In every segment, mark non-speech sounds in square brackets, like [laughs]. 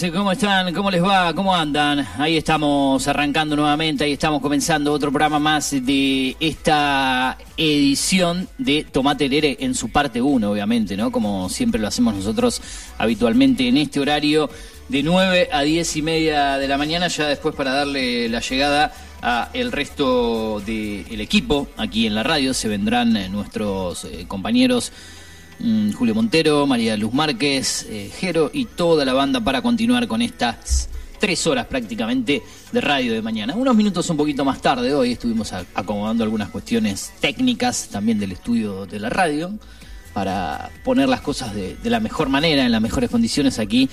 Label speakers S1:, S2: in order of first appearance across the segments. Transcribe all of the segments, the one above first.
S1: días, ¿cómo están? ¿Cómo les va? ¿Cómo andan? Ahí estamos arrancando nuevamente, ahí estamos comenzando otro programa más de esta edición de Tomate Lere en su parte 1, obviamente, ¿no? Como siempre lo hacemos nosotros habitualmente en este horario de 9 a 10 y media de la mañana, ya después para darle la llegada a el resto del equipo aquí en la radio, se vendrán eh, nuestros eh, compañeros Mm, Julio Montero, María Luz Márquez, eh, Jero y toda la banda para continuar con estas tres horas prácticamente de radio de mañana. Unos minutos un poquito más tarde, hoy estuvimos acomodando algunas cuestiones técnicas también del estudio de la radio para poner las cosas de, de la mejor manera, en las mejores condiciones aquí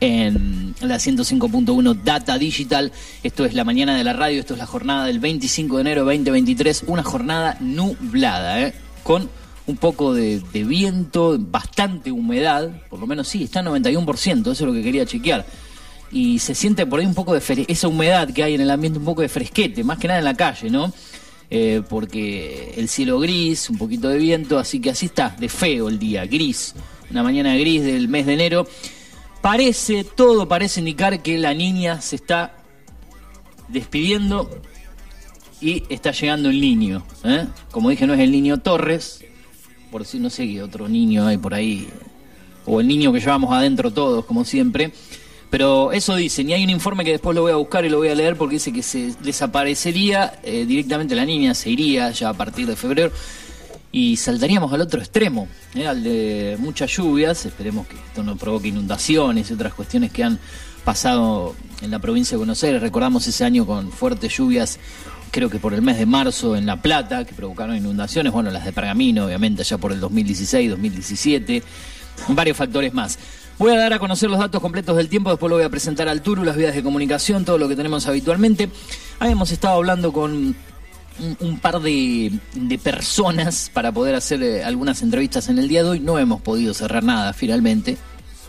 S1: en la 105.1 Data Digital. Esto es la mañana de la radio, esto es la jornada del 25 de enero 2023, una jornada nublada, ¿eh? con un poco de, viento, bastante humedad, por lo menos sí, está en 91%, eso es lo que quería chequear. Y se siente por ahí un poco de esa humedad que hay en el ambiente, un poco de fresquete, más que nada en la calle, ¿no? Eh, porque el cielo gris, un poquito de viento, así que así está, de feo el día, gris, una mañana gris del mes de enero. parece, todo parece indicar que la niña se está despidiendo y está llegando el niño. ¿eh? Como dije, no es el niño Torres, por si no sé qué otro niño hay por ahí, o el niño que llevamos adentro todos, como siempre. Pero eso dicen, y hay un informe que después lo voy a buscar y lo voy a leer porque dice que se desaparecería eh, directamente la niña, se iría ya a partir de febrero y saltaríamos al otro extremo, ¿eh? al de muchas lluvias, esperemos que esto no provoque inundaciones y otras cuestiones que han pasado en la provincia de Buenos Aires, recordamos ese año con fuertes lluvias creo que por el mes de marzo en La Plata, que provocaron inundaciones, bueno, las de Pergamino, obviamente, ya por el 2016, 2017, varios factores más. Voy a dar a conocer los datos completos del tiempo, después lo voy a presentar al Turu, las vías de comunicación, todo lo que tenemos habitualmente. Habíamos estado hablando con un, par de, personas para poder hacer eh, algunas entrevistas en el día de hoy. No hemos podido cerrar nada finalmente.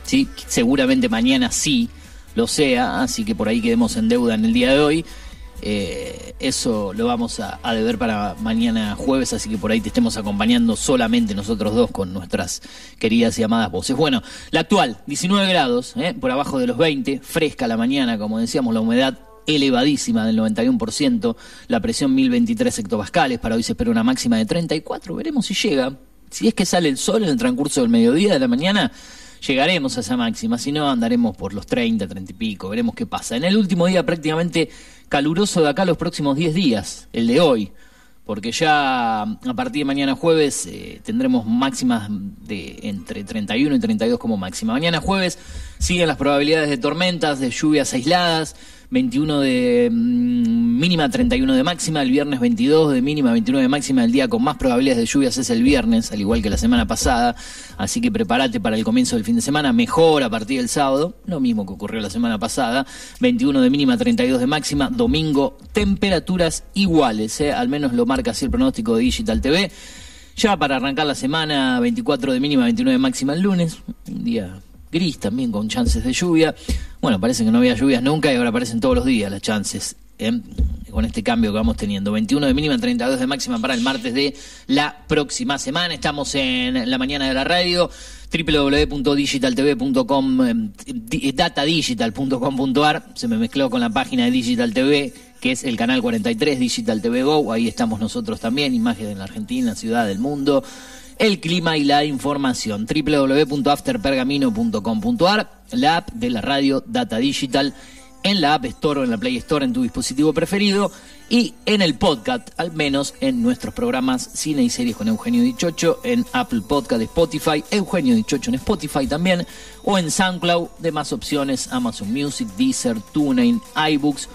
S1: ¿sí? Seguramente mañana sí lo sea, así que por ahí quedemos en deuda en el día de hoy. Eh, eso lo vamos a, deber para mañana jueves, así que por ahí te estemos acompañando solamente nosotros dos con nuestras queridas y amadas voces. Bueno, la actual, 19 grados, eh, por abajo de los 20, fresca la mañana, como decíamos, la humedad elevadísima del 91%, la presión 1023 hectopascales, para hoy se espera una máxima de 34, veremos si llega. Si es que sale el sol en el transcurso del mediodía de la mañana, llegaremos a esa máxima, si no andaremos por los 30, 30 y pico, veremos qué pasa. En el último día prácticamente caluroso de acá los próximos 10 días, el de hoy, porque ya a partir de mañana jueves eh, tendremos máximas de entre 31 y 32 como máxima. Mañana jueves siguen las probabilidades de tormentas, de lluvias aisladas, 21 de mm, mínima, 31 de máxima, el viernes 22 de mínima, 29 de máxima, el día con más probabilidades de lluvias es el viernes, al igual que la semana pasada, así que prepárate para el comienzo del fin de semana, mejor a partir del sábado, lo mismo que ocurrió la semana pasada, 21 de mínima, 32 de máxima, domingo temperaturas iguales, ¿eh? al menos lo marca así el pronóstico de Digital TV. Ya para arrancar la semana, 24 de mínima, 29 de máxima el lunes, un día gris también con chances de lluvia. Bueno, parece que no había lluvias nunca y ahora aparecen todos los días las chances. ¿eh? Con este cambio que vamos teniendo. 21 de mínima, 32 de máxima para el martes de la próxima semana. Estamos en la mañana de la radio www.digitaltv.com eh, datadigital.com.ar se me mezcló con la página de Digital TV que es el canal 43 Digital TV Go ahí estamos nosotros también imágenes de la Argentina ciudad del mundo el clima y la información. www.afterpergamino.com.ar, la app de la radio Data Digital, en la App Store o en la Play Store en tu dispositivo preferido y en el podcast, al menos en nuestros programas Cine y Series con Eugenio Dichocho, en Apple Podcast, Spotify, Eugenio Dichocho en Spotify también, o en SoundCloud, de más opciones, Amazon Music, Deezer, TuneIn, iBooks,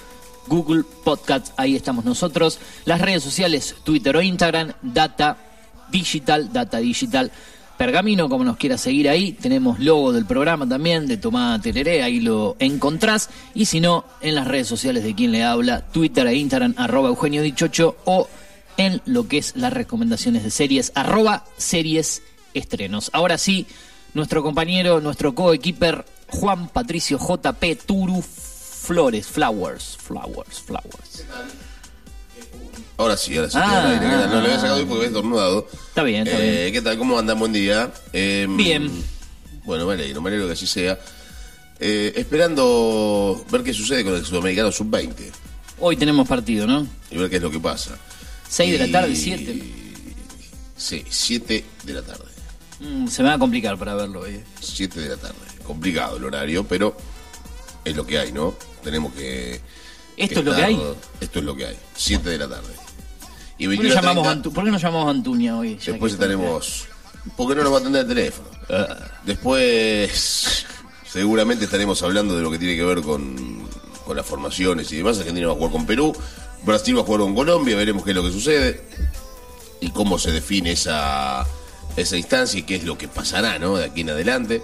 S1: Google Podcast, ahí estamos nosotros. Las redes sociales, Twitter o Instagram, Data Digital, Data Digital Pergamino, como nos quiera seguir ahí. Tenemos logo del programa también, de Tomada Tereré, ahí lo encontrás. Y si no, en las redes sociales de quien le habla, Twitter e Instagram, arroba Eugenio Dichocho, o en lo que es las recomendaciones de series, arroba series. Ahora sí, nuestro compañero, nuestro co-equiper, Juan Patricio JP Turu Flores, Flowers, Flowers, Flowers.
S2: Ahora sí, ahora sí. Ah, no, lo había sacado hoy porque había estornudado.
S1: Está bien, está
S2: eh, bien. ¿Qué tal? ¿Cómo andan? Buen día.
S1: Em, bien.
S2: Bueno, me alegro, me alegro que así sea. Eh, esperando ver qué sucede con el Sudamericano Sub-20.
S1: Hoy tenemos partido, ¿no?
S2: Y ver qué es lo que pasa.
S1: ¿Seis de la tarde, siete?
S2: Sí, siete de la tarde.
S1: Mm, se me va a complicar para verlo hoy.
S2: Siete de la tarde. Complicado el horario, pero es lo que hay, ¿no? Tenemos que...
S1: ¿Esto es lo que hay?
S2: Esto es lo que hay. Siete de la tarde.
S1: ¿Por, qué llamamos ¿Por, qué no llamamos a Antuña hoy?
S2: Después estaremos. ¿Por qué no nos va a atender el teléfono? Ah. Después, seguramente estaremos hablando de lo que tiene que ver con, con las formaciones y demás. Argentina va a jugar con Perú, Brasil va a jugar con Colombia, veremos qué es lo que sucede y cómo se define esa, esa instancia y qué es lo que pasará ¿no? de aquí en adelante.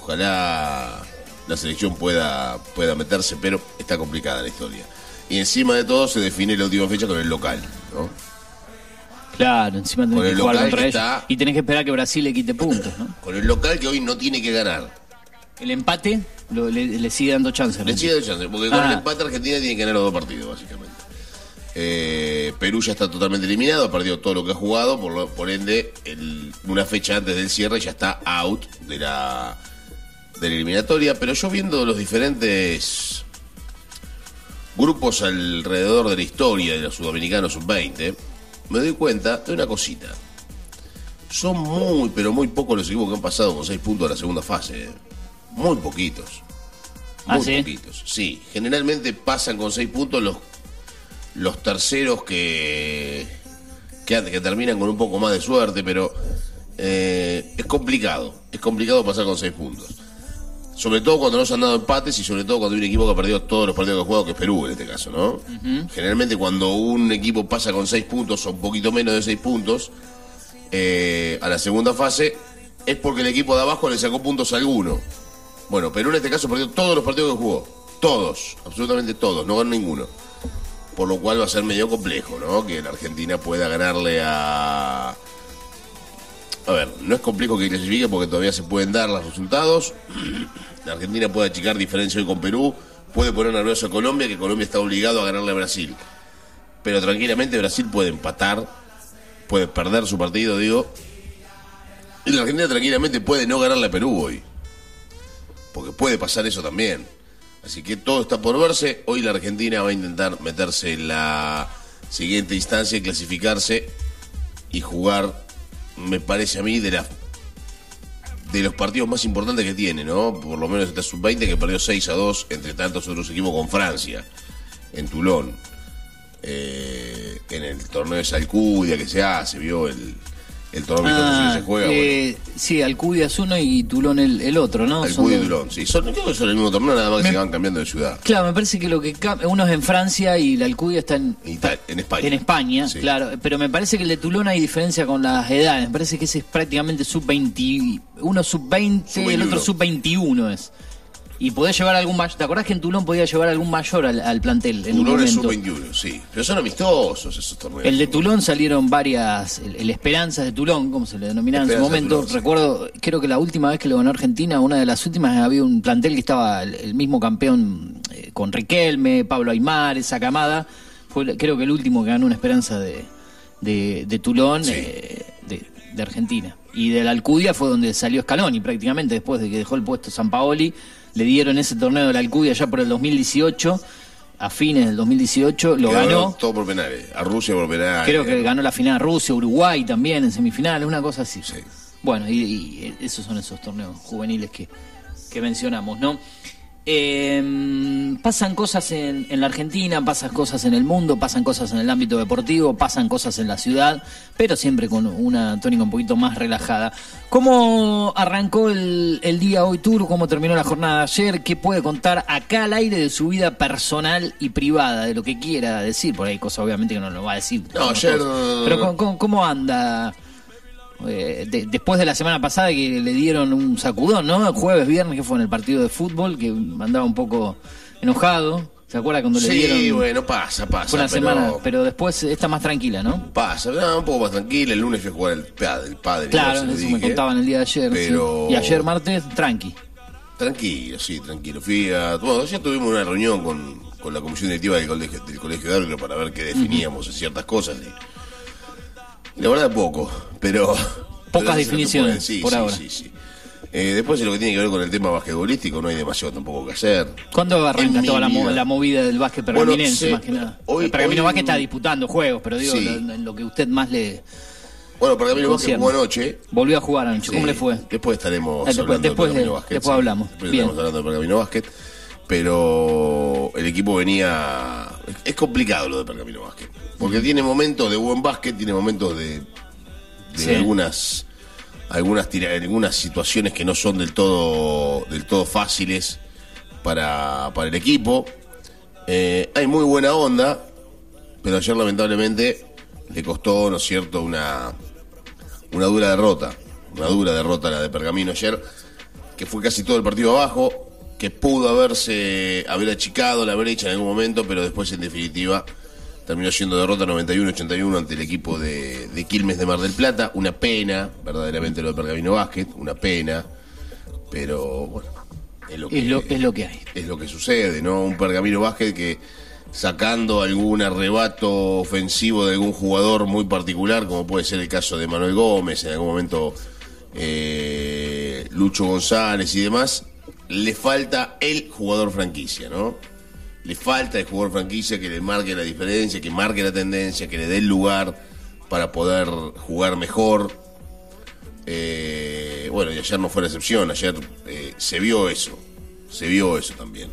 S2: Ojalá la selección pueda, pueda meterse, pero está complicada la historia y encima de todo se define la última fecha con el local, ¿no?
S1: Claro, encima tenés que jugar contra ellos. Y tenés que esperar que Brasil le quite puntos, ¿no?
S2: Con el local que hoy no tiene que ganar.
S1: El empate le, sigue dando chance.
S2: Le sigue dando chance, porque con el ah. empate Argentina tiene que ganar los dos partidos, básicamente. Eh, Perú ya está totalmente eliminado, ha perdido todo lo que ha jugado, por, por ende, una fecha antes del cierre ya está out de la de la eliminatoria, pero yo viendo los diferentes grupos alrededor de la historia de los sudamericanos sub-20, me doy cuenta de una cosita. Son muy, pero muy pocos los equipos que han pasado con seis puntos a la segunda fase. ¿eh? Muy poquitos.
S1: ¿Ah,
S2: Muy
S1: sí?
S2: poquitos. Sí, generalmente pasan con seis puntos los, los terceros que, que, que terminan con un poco más de suerte, pero eh, es complicado. Es complicado pasar con seis puntos. Sobre todo cuando no se han dado empates y sobre todo cuando hay un equipo que ha perdido todos los partidos que ha jugado, que es Perú en este caso, ¿no? Generalmente cuando un equipo pasa con seis puntos o un poquito menos de seis puntos eh, a la segunda fase, es porque el equipo de abajo le sacó puntos a alguno. Bueno, Perú en este caso perdió todos los partidos que jugó. Todos, absolutamente todos, no ganó ninguno. Por lo cual va a ser medio complejo, ¿no? Que la Argentina pueda ganarle a... A ver, no es complejo que clasifique porque todavía se pueden dar los resultados. [clears throat] La Argentina puede achicar diferencia hoy con Perú, puede poner nervioso a Colombia, que Colombia está obligado a ganarle a Brasil. Pero tranquilamente Brasil puede empatar, puede perder su partido, digo. Y la Argentina tranquilamente puede no ganarle a Perú hoy. Porque puede pasar eso también. Así que todo está por verse. Hoy la Argentina va a intentar meterse en la siguiente instancia y clasificarse y jugar, me parece a mí, de la de los partidos más importantes que tiene, ¿no? Por lo menos esta sub-20 que perdió 6 a 2 entre tantos otros equipos con Francia, en Toulon. Eh, en el torneo de Salcudia que se hace, vio el, el torneo amistoso
S1: Ah,
S2: se juega.
S1: eh, Sí, Alcudia es uno y Tulón el, el otro, ¿no?
S2: Alcudia y Toulon, sí. Son, creo que son el mismo torneo, nada más que
S1: Me-
S2: se van cambiando de ciudad.
S1: Claro, me parece que lo que uno es en Francia y la Alcudia está en,
S2: España.
S1: en España,
S2: Sí.
S1: claro, pero me parece que el de Tulón hay diferencia con las edades, me parece que ese es prácticamente sub-20, uno sub-20, el
S2: Sub-21.
S1: otro sub-21 es. Y podés llevar algún mayor, ¿te acordás que en Tulón podía llevar algún mayor al, al plantel en un
S2: Toulon es
S1: momento?
S2: sub-21, sí. Pero son amistosos esos torneos.
S1: El de Tulón salieron varias, el, el Esperanzas de Tulón, como se le denominaba en su momento.
S2: Tulón, sí.
S1: Recuerdo, creo que la última vez que lo ganó Argentina, una de las últimas, había un plantel que estaba el, el mismo campeón eh, con Riquelme, Pablo Aymar, esa camada. Fue creo que el último que ganó una Esperanza de, de, de Tulón,
S2: Sí.
S1: eh, de, de Argentina. Y de la Alcudia fue donde salió Scaloni prácticamente, después de que dejó el puesto San Paoli. Le dieron ese torneo de la Alcudia ya por el 2018, a fines del 2018, lo ganó.
S2: Todo por penales. A Rusia por penales.
S1: Creo que ganó la final Rusia, Uruguay también en semifinales, una cosa así.
S2: Sí.
S1: Bueno, y, y esos son esos torneos juveniles que, que mencionamos, ¿no? Eh, pasan cosas en, en la Argentina, pasan cosas en el mundo, pasan cosas en el ámbito deportivo, pasan cosas en la ciudad, pero siempre con una tónica un poquito más relajada. ¿Cómo arrancó el, el día hoy, Tur? ¿Cómo terminó la jornada de ayer? ¿Qué puede contar acá al aire de su vida personal y privada, de lo que quiera decir? Por ahí cosas obviamente que no lo va a decir.
S2: No, ayer-
S1: Pero ¿cómo, cómo- cómo anda? Eh, de- después de la semana pasada que le dieron un sacudón, ¿no? El jueves, viernes, que fue en el partido de fútbol, que andaba un poco enojado. ¿Se acuerda cuando le
S2: Sí,
S1: dieron?
S2: bueno, pasa, pasa.
S1: una
S2: pero-
S1: semana, pero después está más tranquila, ¿no?
S2: Pasa, no, un poco más tranquila. El lunes fui a jugar el padre. El padre
S1: Claro, eso me contaban el día de ayer. sí.
S2: Pero-
S1: Y ayer martes, tranqui.
S2: Tranquilo, sí, tranquilo. Fui a. Bueno, ya tuvimos una reunión con, con la comisión directiva del colegio, del colegio de árbitros para ver qué definíamos en ciertas cosas. Y la verdad, poco, pero.
S1: Pocas definiciones,
S2: sí,
S1: por
S2: sí,
S1: ahora.
S2: Sí, sí. Eh, después, en lo que tiene que ver con el tema basquetbolístico, no hay demasiado tampoco que hacer.
S1: ¿Cuándo arranca
S2: En
S1: toda la, mo-
S2: vida.
S1: la movida del básquet
S2: Bueno,
S1: pergaminense,
S2: sí,
S1: más que nada?
S2: hoy-
S1: el pergamino
S2: hoy-
S1: básquet está disputando juegos, pero digo,
S2: Sí.
S1: lo, lo que usted más le
S2: Bueno, básquet
S1: concierne.
S2: jugó anoche.
S1: Volvió a jugar anoche, ¿cómo le fue?
S2: Después estaremos
S1: Eh, después-
S2: hablando
S1: después de-
S2: Pergamino Básquet.
S1: después hablamos.
S2: Después
S1: Bien.
S2: estamos hablando del Pergamino Básquet. Pero el equipo venía. Es complicado lo de Pergamino Básquet. Porque tiene momentos de buen básquet, tiene momentos de, de
S1: Sí.
S2: algunas algunas tira- algunas situaciones que no son del todo del todo fáciles para, para el equipo. Eh, hay muy buena onda, pero ayer lamentablemente le costó, ¿no es cierto?, una, una dura derrota. Una dura derrota la de Pergamino ayer, que fue casi todo el partido abajo, que pudo haberse haber achicado la brecha en algún momento, pero después en definitiva terminó siendo derrota 91-81 ante el equipo de, de Quilmes de Mar del Plata. Una pena, verdaderamente lo de Pergamino Básquet, una pena, pero bueno, es lo que,
S1: Es lo, es lo que hay.
S2: es lo que sucede, ¿no? Un Pergamino Básquet que sacando algún arrebato ofensivo de algún jugador muy particular, como puede ser el caso de Manuel Gómez, en algún momento eh, Lucho González y demás, le falta el jugador franquicia, ¿no? Le falta el jugador franquicia que le marque la diferencia, que marque la tendencia, que le dé el lugar para poder jugar mejor. Eh, bueno, y ayer no fue la excepción, ayer eh, se vio eso, se vio eso también.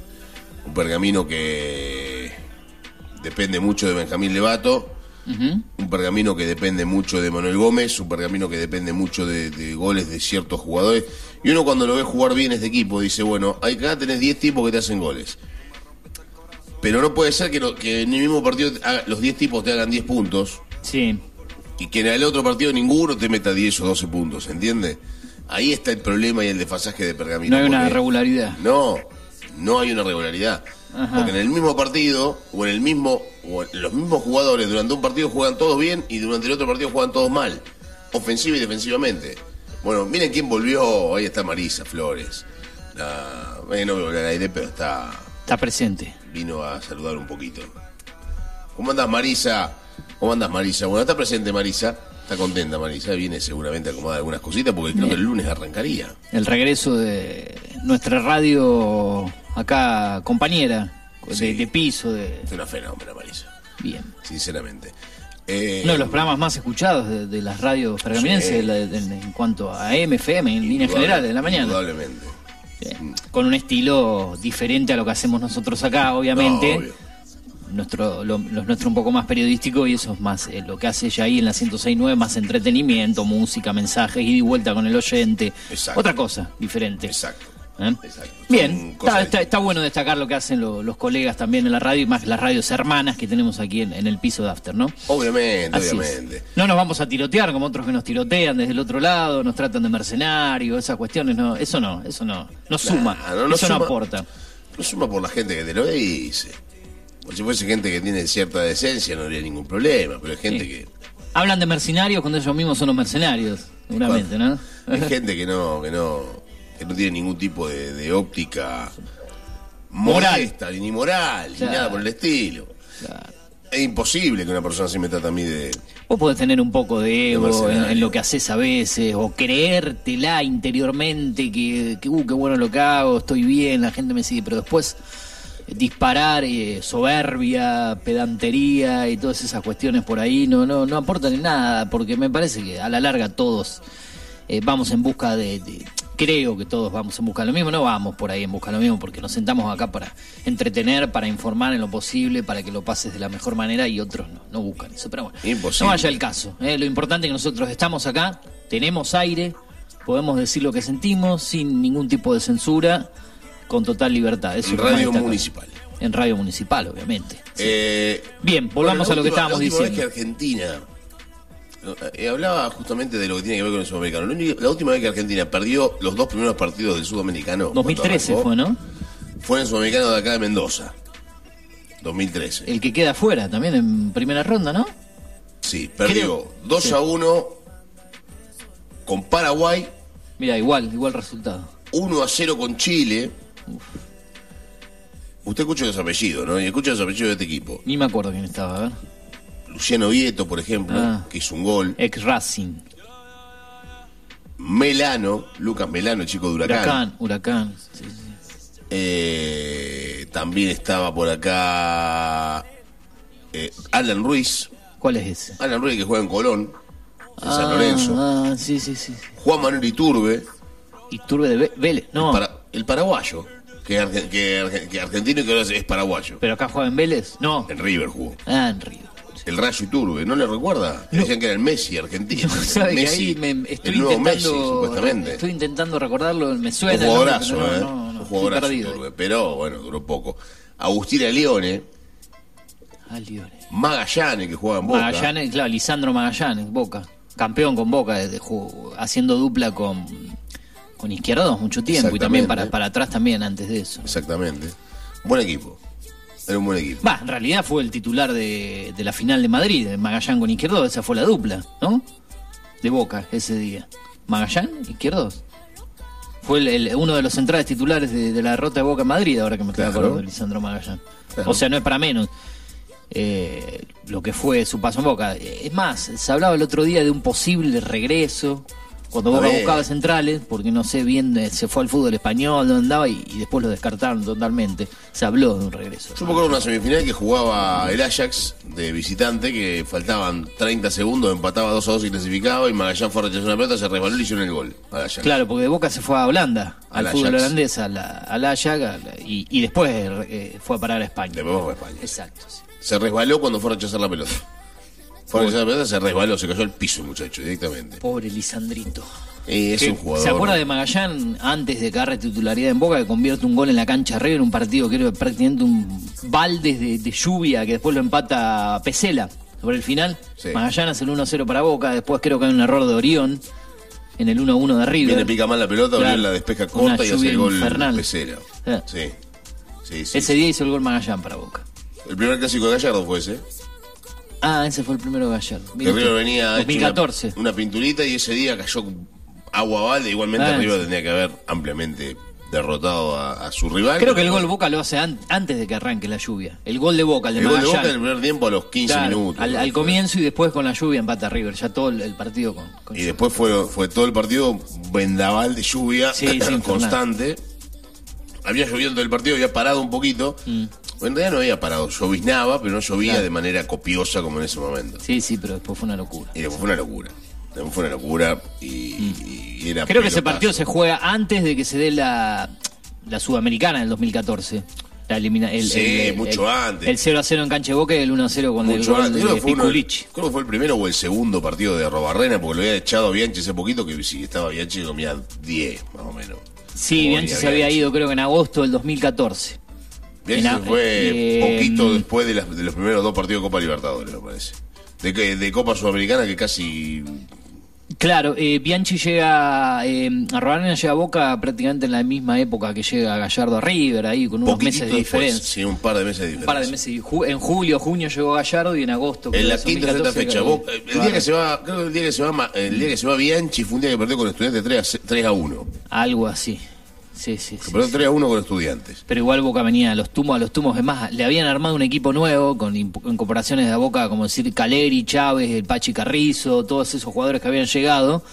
S2: Un pergamino que depende mucho de Benjamín Levato, un pergamino que depende mucho de Manuel Gómez, un pergamino que depende mucho de, de goles de ciertos jugadores. Y uno cuando lo ve jugar bien este equipo dice, bueno, acá tenés 10 tipos que te hacen goles. Pero no puede ser que, en el mismo partido haga- los 10 tipos te hagan 10 puntos
S1: Sí.
S2: y que en el otro partido ninguno te meta 10 o 12 puntos, ¿entiende? Ahí está el problema y el desfasaje de Pergamino.
S1: No hay una regularidad.
S2: No, no hay una regularidad.
S1: Ajá.
S2: Porque en el mismo partido, o en el mismo, o en los mismos jugadores durante un partido juegan todos bien y durante el otro partido juegan todos mal, ofensiva y defensivamente. Bueno, miren quién volvió, ahí está Marisa Flores. La, eh, no veo al aire, pero está,
S1: Está presente.
S2: Vino a saludar un poquito. ¿Cómo andas, Marisa? ¿Cómo andas, Marisa? Bueno, está presente Marisa. Está contenta, Marisa. Viene seguramente a acomodar algunas cositas porque creo que el lunes arrancaría.
S1: El regreso de nuestra radio acá, compañera, de,
S2: Sí.
S1: de piso, de...
S2: Es una fenómena, Marisa.
S1: Bien.
S2: Sinceramente. Eh,
S1: Uno de los programas más escuchados de, de las radios pergaminenses
S2: Sí.
S1: en cuanto a MFM, en línea
S2: indudable-
S1: general, de la mañana.
S2: Indudablemente.
S1: Con un estilo diferente a lo que hacemos nosotros acá, obviamente.
S2: No, obvio.
S1: nuestro, lo, lo nuestro un poco más periodístico y eso es más eh, lo que hace ella ahí en la 106.9, más entretenimiento, música, mensajes, ida y vuelta con el oyente.
S2: Exacto.
S1: Otra cosa, diferente.
S2: Exacto.
S1: ¿Eh? Bien, está,
S2: cosas
S1: está- está bueno destacar lo que hacen lo- los colegas también en la radio y más las radios hermanas que tenemos aquí en, en el piso de After, ¿no?
S2: Obviamente,
S1: Así es.
S2: obviamente.
S1: No nos vamos a tirotear como otros que nos tirotean desde el otro lado, nos tratan de mercenarios, esas cuestiones, no, eso no, eso no, no suma,
S2: no
S1: eso no aporta.
S2: No suma por la gente que te lo dice. Por si fuese gente que tiene cierta decencia no habría ningún problema, pero hay gente
S1: Sí.
S2: que...
S1: Hablan de mercenarios cuando ellos mismos son los mercenarios, seguramente, ¿no?
S2: Hay gente que no, que no, que no tiene ningún tipo de, de óptica
S1: Moral.
S2: ni moral,
S1: Claro.
S2: ni nada por el estilo. Es imposible que una persona así me trate a mí de...
S1: Vos podés tener un poco de ego en, lo que haces a veces, o creértela interiormente que, que, uh, qué bueno lo que hago, estoy bien, la gente me sigue, pero después eh, disparar eh, soberbia, pedantería y todas esas cuestiones por ahí no, no, no aportan en nada, porque me parece que a la larga todos eh, vamos en busca de, de- Creo que todos vamos en busca de lo mismo, no vamos por ahí en busca de lo mismo, porque nos sentamos acá para entretener, para informar en lo posible, para que lo pases de la mejor manera y otros no, no buscan eso. Pero bueno,
S2: Imposible.
S1: no vaya el caso. ¿eh? Lo importante es que nosotros estamos acá, tenemos aire, podemos decir lo que sentimos sin ningún tipo de censura, con total libertad. Eso
S2: En radio municipal.
S1: En radio municipal, obviamente.
S2: Eh,
S1: Bien, volvamos
S2: bueno,
S1: a lo que estábamos
S2: la
S1: diciendo.
S2: vez que Argentina... eh, hablaba justamente de lo que tiene que ver con el sudamericano. La, última vez que Argentina perdió los dos primeros partidos del sudamericano... cuando
S1: 2013
S2: arrancó,
S1: fue, ¿no?
S2: Fue en el sudamericano de acá de Mendoza. 2013.
S1: El que queda afuera también en primera ronda, ¿no?
S2: Sí, perdió
S1: Creo-
S2: 2
S1: sí.
S2: a 1 con Paraguay,
S1: Mira, igual, igual resultado.
S2: 1 a 0 con Chile. Usted escucha los apellidos, ¿no? Y escucha los apellidos de este equipo.
S1: Ni me acuerdo quién estaba, a ver.
S2: Luciano Vieto, por ejemplo,
S1: Ah.
S2: que hizo un gol.
S1: Ex Racing.
S2: Melano, Lucas Melano, el chico de Huracán.
S1: Huracán, Huracán. sí, sí.
S2: Eh, también estaba por acá eh, Alan Ruiz.
S1: ¿Cuál es ese?
S2: Alan Ruiz que juega en Colón, en San
S1: Ah,
S2: Lorenzo.
S1: Ah, sí, sí, sí.
S2: Juan Manuel Iturbe,
S1: Y Turbe de Vélez. No,
S2: para, el paraguayo, que, arge- que arge- que argentino y que ahora es- paraguayo.
S1: pero acá juega en Vélez. No.
S2: En River jugó.
S1: Ah, en Río.
S2: El Rayo Iturbe, ¿no le recuerda?
S1: No.
S2: Decían que era el Messi argentino. [laughs]
S1: ¿Sabe que
S2: Messi,
S1: ahí me, estoy
S2: el nuevo Messi,
S1: intentando.
S2: supuestamente.
S1: Estoy intentando recordarlo, me
S2: un
S1: suena. nombre,
S2: jugadorazo,
S1: pero no,
S2: ¿eh?
S1: no,
S2: un jugadorazo. Iturbe, pero bueno, duró poco. Agustín Leone,
S1: Ah, Lione.
S2: Magallanes, que juega en Boca.
S1: Magallanes, claro, Lisandro Magallanes, Boca. Campeón con Boca, desde haciendo dupla con, con Izquierdos mucho tiempo y también para, para atrás también antes de eso.
S2: Exactamente. Buen equipo. Era un buen equipo.
S1: Va, en realidad fue el titular de, de la final de Madrid, Magallán con Izquierdos, esa fue la dupla, ¿no? De Boca ese día. Magallán, Izquierdos. Fue el- el- uno de los centrales titulares de, de la derrota de Boca en Madrid, ahora que me estoy
S2: Claro.
S1: acordando de Lisandro Magallán.
S2: Claro.
S1: O sea, no es para menos eh, lo que fue su paso en Boca. Es más, se hablaba el otro día de un posible regreso Cuando Boca buscaba centrales, porque no sé bien, se fue al fútbol español, donde andaba, y, y después lo descartaron totalmente. Se habló de un regreso.
S2: Yo me acuerdo de una semifinal que jugaba el Ajax de visitante, que faltaban 30 segundos, empataba 2 a 2 y clasificaba, y Magallán fue a rechazar una pelota, se resbaló y hicieron el gol al Ajax.
S1: Claro, porque de Boca se fue a Holanda,
S2: Al
S1: al, fútbol holandés, a la- al Ajax, y después eh, fue a parar a España.
S2: Después fue a España.
S1: Exacto. sí.
S2: Se resbaló cuando fue a rechazar la pelota. Fue a rechazar la pelota, se resbaló, se cayó al piso el muchacho directamente.
S1: Pobre Lisandrito.
S2: Y es un jugador.
S1: ¿Se acuerda de Magallán antes de que agarre titularidad en Boca que convierte un gol en la cancha arriba en un partido que era prácticamente un baldes de, de lluvia que después lo empata Pesela sobre el final?
S2: Sí.
S1: Magallanes el 1-0 para Boca, después creo que hay un error de Orión en el 1-1 de River.
S2: Viene pica mal la pelota,
S1: Claro.
S2: Orión la despeja corta y hace el gol
S1: infernal.
S2: pecera.
S1: Eh.
S2: Sí. Sí, sí.
S1: Ese día hizo el gol Magallán para Boca.
S2: El primer clásico de Gallardo fue ese.
S1: Ah, ese fue el primero de Gallardo.
S2: Que River venía hecho
S1: 2014.
S2: Una, una pinturita y ese día cayó agua balde. Igualmente
S1: Ah,
S2: River
S1: sí.
S2: tendría que haber ampliamente derrotado a, a su rival.
S1: Creo que el gol Boca lo hace an- antes de que arranque la lluvia. El gol de Boca, el de
S2: El gol de. Boca en el primer tiempo a los 15
S1: Claro,
S2: minutos.
S1: al, comienzo y después con la lluvia empata River. Ya todo el, el partido con, con
S2: Y después fue, fue todo el partido vendaval de lluvia
S1: Sí, [clears throat] sí, infernal.
S2: Había llovido todo el partido, había parado un poquito. En realidad no había parado, lloviznaba, pero no llovía
S1: Mm. Claro.
S2: de manera copiosa como en ese momento.
S1: Sí, sí, pero después fue una locura.
S2: Y después fue una locura. Después fue una locura y, y era
S1: Mm. Creo que ese partido se juega antes de que se dé la, la Sudamericana del 2014. La elimina, el,
S2: Sí,
S1: el- el-
S2: mucho
S1: el-
S2: antes.
S1: El 0 a 0 en cancha de Boca y el 1 a 0 con el
S2: Mucho
S1: gol
S2: antes. Creo que, fue uno- creo que fue el primero o el segundo partido de Robarrena, porque lo había echado a Bianchi hace poquito, que si estaba Bianchi comía 10, más o menos.
S1: Sí, Bianchi se había ido creo que en agosto del 2014.
S2: Bianchi
S1: en
S2: se fue
S1: eh,
S2: poquito después de, las- de los primeros dos partidos de Copa Libertadores, me parece. De, de Copa Sudamericana que casi...
S1: Claro, eh, Bianchi llega eh, a Robarena llega a Boca prácticamente en la misma época que llega Gallardo a River, ahí con unos
S2: poquitito
S1: meses de
S2: después,
S1: diferencia.
S2: Sí, un par de meses de
S1: Un
S2: diferencia.
S1: par de meses. Ju- En julio, junio llegó Gallardo y en agosto. creo
S2: En la
S1: que
S2: quinta o sexta
S1: 2014,
S2: fecha. Boca- el día que se va, creo que el día que se va, Ma- el día que se va Bianchi fue un día que perdió con estudiantes 3 a, 3 a 1.
S1: Algo así. Sí, sí, sí.
S2: Perdió 3 a 1 con estudiantes.
S1: Pero igual Boca venía a los tumos, a los tumos. Es más, le habían armado un equipo nuevo con incorporaciones de Boca, como decir Caleri, Chávez, el Pachi Carrizo, todos esos jugadores que habían llegado,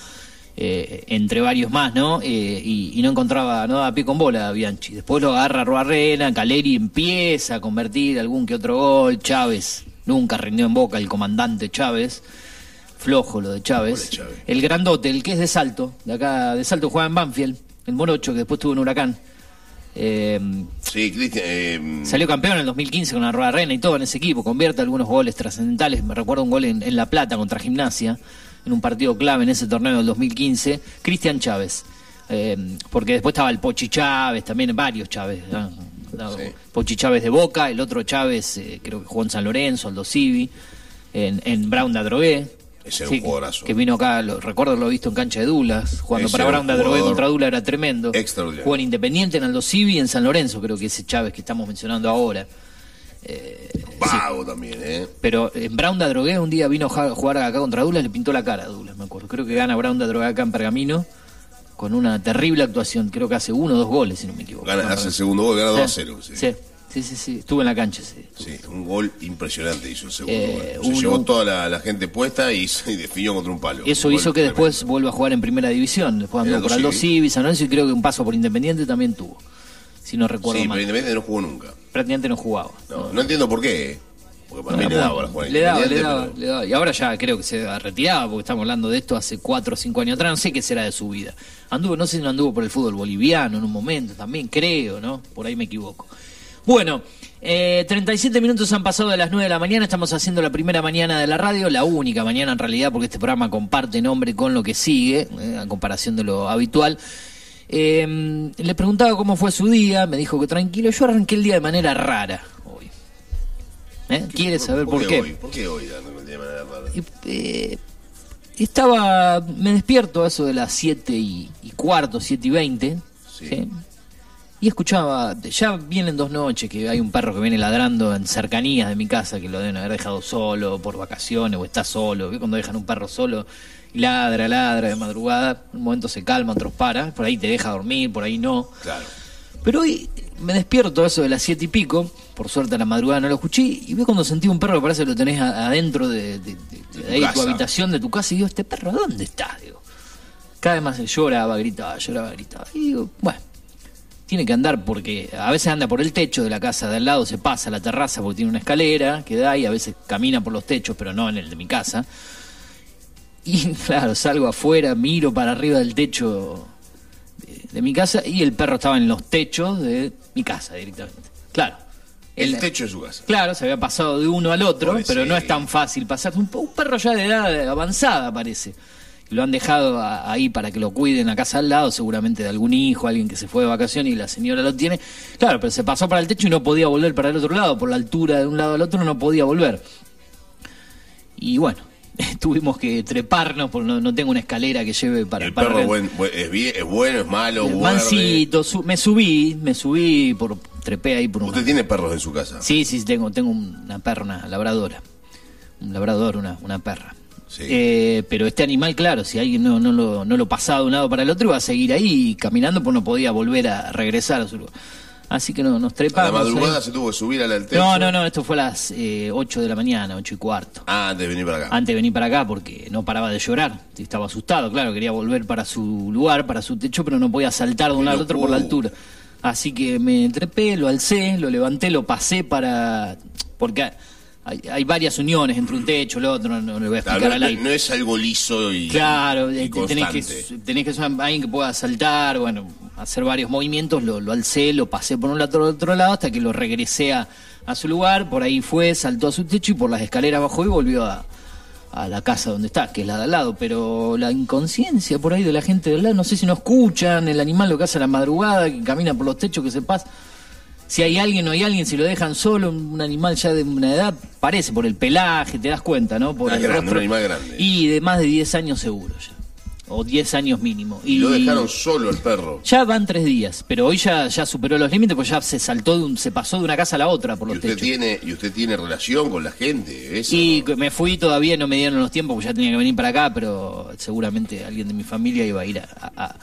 S1: eh, entre varios más, ¿no? Eh, y, y no encontraba, no daba pie con bola a Bianchi. Después lo agarra Roarrena, Caleri empieza a convertir algún que otro gol, Chávez nunca rindió en Boca, el comandante Chávez. Flojo lo de Chávez. El grandote, el que es de Salto, de acá de Salto juega en Banfield, el Morocho, que después tuvo un huracán. Eh,
S2: Sí, Cristian. eh,
S1: Salió campeón en el 2015 con la Rueda Rena y todo en ese equipo. Convierte algunos goles trascendentales. Me recuerdo un gol en, en La Plata contra Gimnasia, en un partido clave en ese torneo del 2015. Cristian Chávez. Eh, porque después estaba el Pochi Chávez, también varios Chávez. ¿no? No,
S2: Sí.
S1: Pochi Chávez de Boca, el otro Chávez, creo que jugó en San Lorenzo, Aldo Civi, en, en Brown de Adrogué.
S2: Ese era un jugadorazo.
S1: Que vino acá, lo, recuerdo lo visto en cancha de Dulas, jugando
S2: Ese
S1: para Brown de
S2: jugador
S1: contra Dula era tremendo.
S2: extraordinario.
S1: Jugó en Independiente, en Aldo Civi y en San Lorenzo, creo que ese Chávez que estamos mencionando ahora.
S2: Vago también, ¿eh?
S1: Pero en Brown de Adrogué un día vino a jugar acá contra Dulas, le pintó la cara a Dulas, me acuerdo. Creo que gana Brown de Adrogué acá en Pergamino con una terrible actuación. Creo que hace uno o dos goles, si no me equivoco.
S2: Gana, hace el segundo gol, gana 2 a
S1: Sí,
S2: 0. Sí.
S1: Sí, sí, sí, sí. Estuve en la cancha día.
S2: Sí, un gol impresionante hizo el segundo
S1: Eh,
S2: gol. Se llevó toda la, la gente puesta y, y definió contra un palo.
S1: Eso
S2: Un
S1: hizo que después vuelva a jugar en primera división. Después andó por
S2: Aldo Civi.
S1: San Lorenzo y creo que un paso por Independiente también tuvo. Si no recuerdo
S2: Sí,
S1: mal.
S2: pero Independiente no jugó nunca.
S1: Prácticamente no jugaba.
S2: No, no entiendo por qué. Porque para mí
S1: No,
S2: le daba para jugar en
S1: le daba, le daba,
S2: pero-
S1: le daba. Y ahora ya creo que se ha retirado, porque estamos hablando de esto hace 4 o 5 años atrás. No sé qué será de su vida. Anduvo, no sé si no anduvo por el fútbol boliviano en un momento también, creo, ¿no? Por ahí me equivoco. Bueno, eh, 37 minutos han pasado de las 9 de la mañana. Estamos haciendo la primera mañana de la radio, la única mañana en realidad, porque este programa comparte nombre con lo que sigue, eh, a comparación de lo habitual. Eh, le preguntaba cómo fue su día, me dijo que tranquilo. Yo arranqué el día de manera rara hoy. ¿Eh? ¿Quiere saber por, qué?
S2: Hoy? ¿Por qué hoy? el día de manera rara?
S1: Eh, estaba, me despierto a eso de las 7 y, y cuarto, 7 y 20.
S2: Sí.
S1: ¿sí? Y escuchaba, ya vienen dos noches que hay un perro que viene ladrando en cercanías de mi casa que lo deben haber dejado solo por vacaciones o está solo. ¿Ve cuando dejan un perro solo y ladra, ladra de madrugada? Un momento se calma, otros para. Por ahí te deja dormir, por ahí no.
S2: Claro.
S1: Pero hoy me despierto a eso de las siete y pico, por suerte a la madrugada no lo escuché, y veo cuando sentí un perro que parece que lo tenés adentro de, de- de- de
S2: tu
S1: ahí, tu
S2: casa.
S1: habitación, de tu casa, y digo, ¿este perro dónde está? Digo, Cada vez más lloraba, gritaba, lloraba, gritaba. Y digo, bueno, tiene que andar porque a veces anda por el techo de la casa de al lado, se pasa a la terraza porque tiene una escalera que da y a veces camina por los techos, pero no en el de mi casa. Y [laughs] claro, salgo afuera, miro para arriba del techo de, de mi casa y el perro estaba en los techos de mi casa directamente. Claro.
S2: El techo de su casa.
S1: Claro, se había pasado de uno al otro, pero no es tan fácil pasar. Un, un perro ya de edad avanzada, parece. Lo han dejado a- ahí para que lo cuiden a casa al lado, seguramente de algún hijo, alguien que se fue de vacaciones y la señora lo tiene. Claro, pero se pasó para el techo y no podía volver para el otro lado. Por la altura de un lado al otro no podía volver. Y bueno, [laughs] tuvimos que treparnos, porque no, no tengo una escalera que lleve para...
S2: el
S1: para
S2: perro
S1: arriba.
S2: buen- buen- es, bien- es bueno, es malo.
S1: Mansito, su- me subí, me subí, por trepé ahí por un
S2: Usted tiene perros en su casa.
S1: Sí, sí, tengo, tengo una perra, una labradora. Un labrador, una, una perra.
S2: Sí.
S1: Eh, pero este animal, claro, si alguien no, no, lo, no lo pasaba de un lado para el otro, iba a seguir ahí caminando, pues no podía volver a regresar a su lugar. Así que no, nos
S2: A la
S1: trepamos.
S2: madrugada se tuvo que subir al techo.
S1: No, no, no, esto fue a las eh, 8 de la mañana, 8 y cuarto.
S2: Ah, antes de venir para acá.
S1: Antes de venir para acá porque no paraba de llorar. Estaba asustado, claro, quería volver para su lugar, para su techo, pero no podía saltar de un lado al otro por la altura. Así que me trepé, lo alcé, lo levanté, lo pasé para... Porque hay, hay varias uniones entre un techo y el otro, no, no le voy a explicar
S2: no,
S1: al aire.
S2: no es algo liso y,
S1: Claro,
S2: y
S1: eh, tenés que, tenés que ser alguien que pueda saltar, bueno, hacer varios movimientos, lo, lo alcé, lo pasé por un lado al otro lado hasta que lo regresé a, a su lugar, por ahí fue, saltó a su techo y por las escaleras bajó y volvió a, a la casa donde está, que es la de al lado, pero la inconsciencia por ahí de la gente del lado, no sé si no escuchan, el animal lo que hace a la madrugada, que camina por los techos, que se pasa. Si hay alguien o hay alguien, si lo dejan solo, un animal ya de una edad, parece por el pelaje, te das cuenta, ¿no? Por el
S2: grande,
S1: rostro.
S2: un animal grande.
S1: Y de más de 10 años seguro ya. O 10 años mínimo.
S2: Y lo dejaron solo el perro.
S1: Ya van tres días, pero hoy ya, ya superó los límites, pues ya se saltó, de un- se pasó de una casa a la otra por
S2: Y
S1: los
S2: usted,
S1: techos.
S2: tiene, y usted tiene relación con la gente. Eso,
S1: Y me fui todavía, no me dieron los tiempos, porque ya tenía que venir para acá, pero seguramente alguien de mi familia iba a ir a, a- a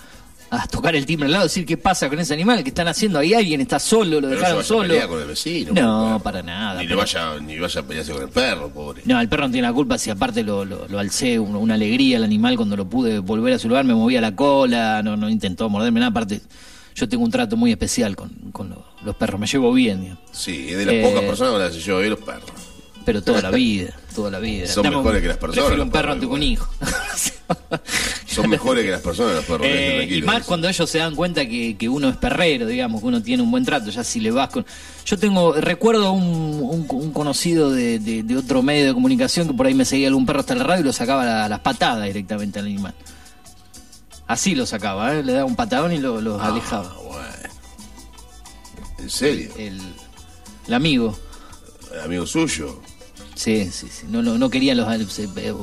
S1: tocar el timbre al lado, decir qué pasa con ese animal, qué están haciendo ahí, alguien está solo, lo
S2: Pero
S1: dejaron
S2: no se vaya a
S1: solo.
S2: pelear con el vecino.
S1: No, para nada,
S2: Ni, le vaya, ni vaya a pelearse con el perro, pobre.
S1: No, el perro no tiene la culpa si aparte lo, lo, lo alcé, un- una alegría al animal cuando lo pude volver a su lugar, me movía la cola, no, no intentó morderme nada, aparte yo tengo un trato muy especial con, con lo- los perros, me llevo bien, digamos.
S2: Sí, es de las
S1: Eh,
S2: pocas personas con las que yo veo los perros.
S1: Pero toda la vida, toda la vida.
S2: Son
S1: Dame un-
S2: mejores que las personas,
S1: Prefiero un perro antes que un hijo. [laughs]
S2: Son mejores que las personas los perros.
S1: Eh, y más cuando ellos se dan cuenta que, que uno es perrero, digamos, que uno tiene un buen trato, ya si le vas con... Yo tengo, recuerdo un, un- un conocido de, de- de otro medio de comunicación que por ahí me seguía algún perro hasta la radio y lo sacaba las patadas directamente al animal. Así lo sacaba, ¿eh? le daba un patadón y lo, lo
S2: Ah,
S1: alejaba.
S2: bueno. ¿En serio?
S1: El, el amigo,
S2: ¿El amigo suyo?
S1: Sí, sí, sí, no, no, no quería los se- eh,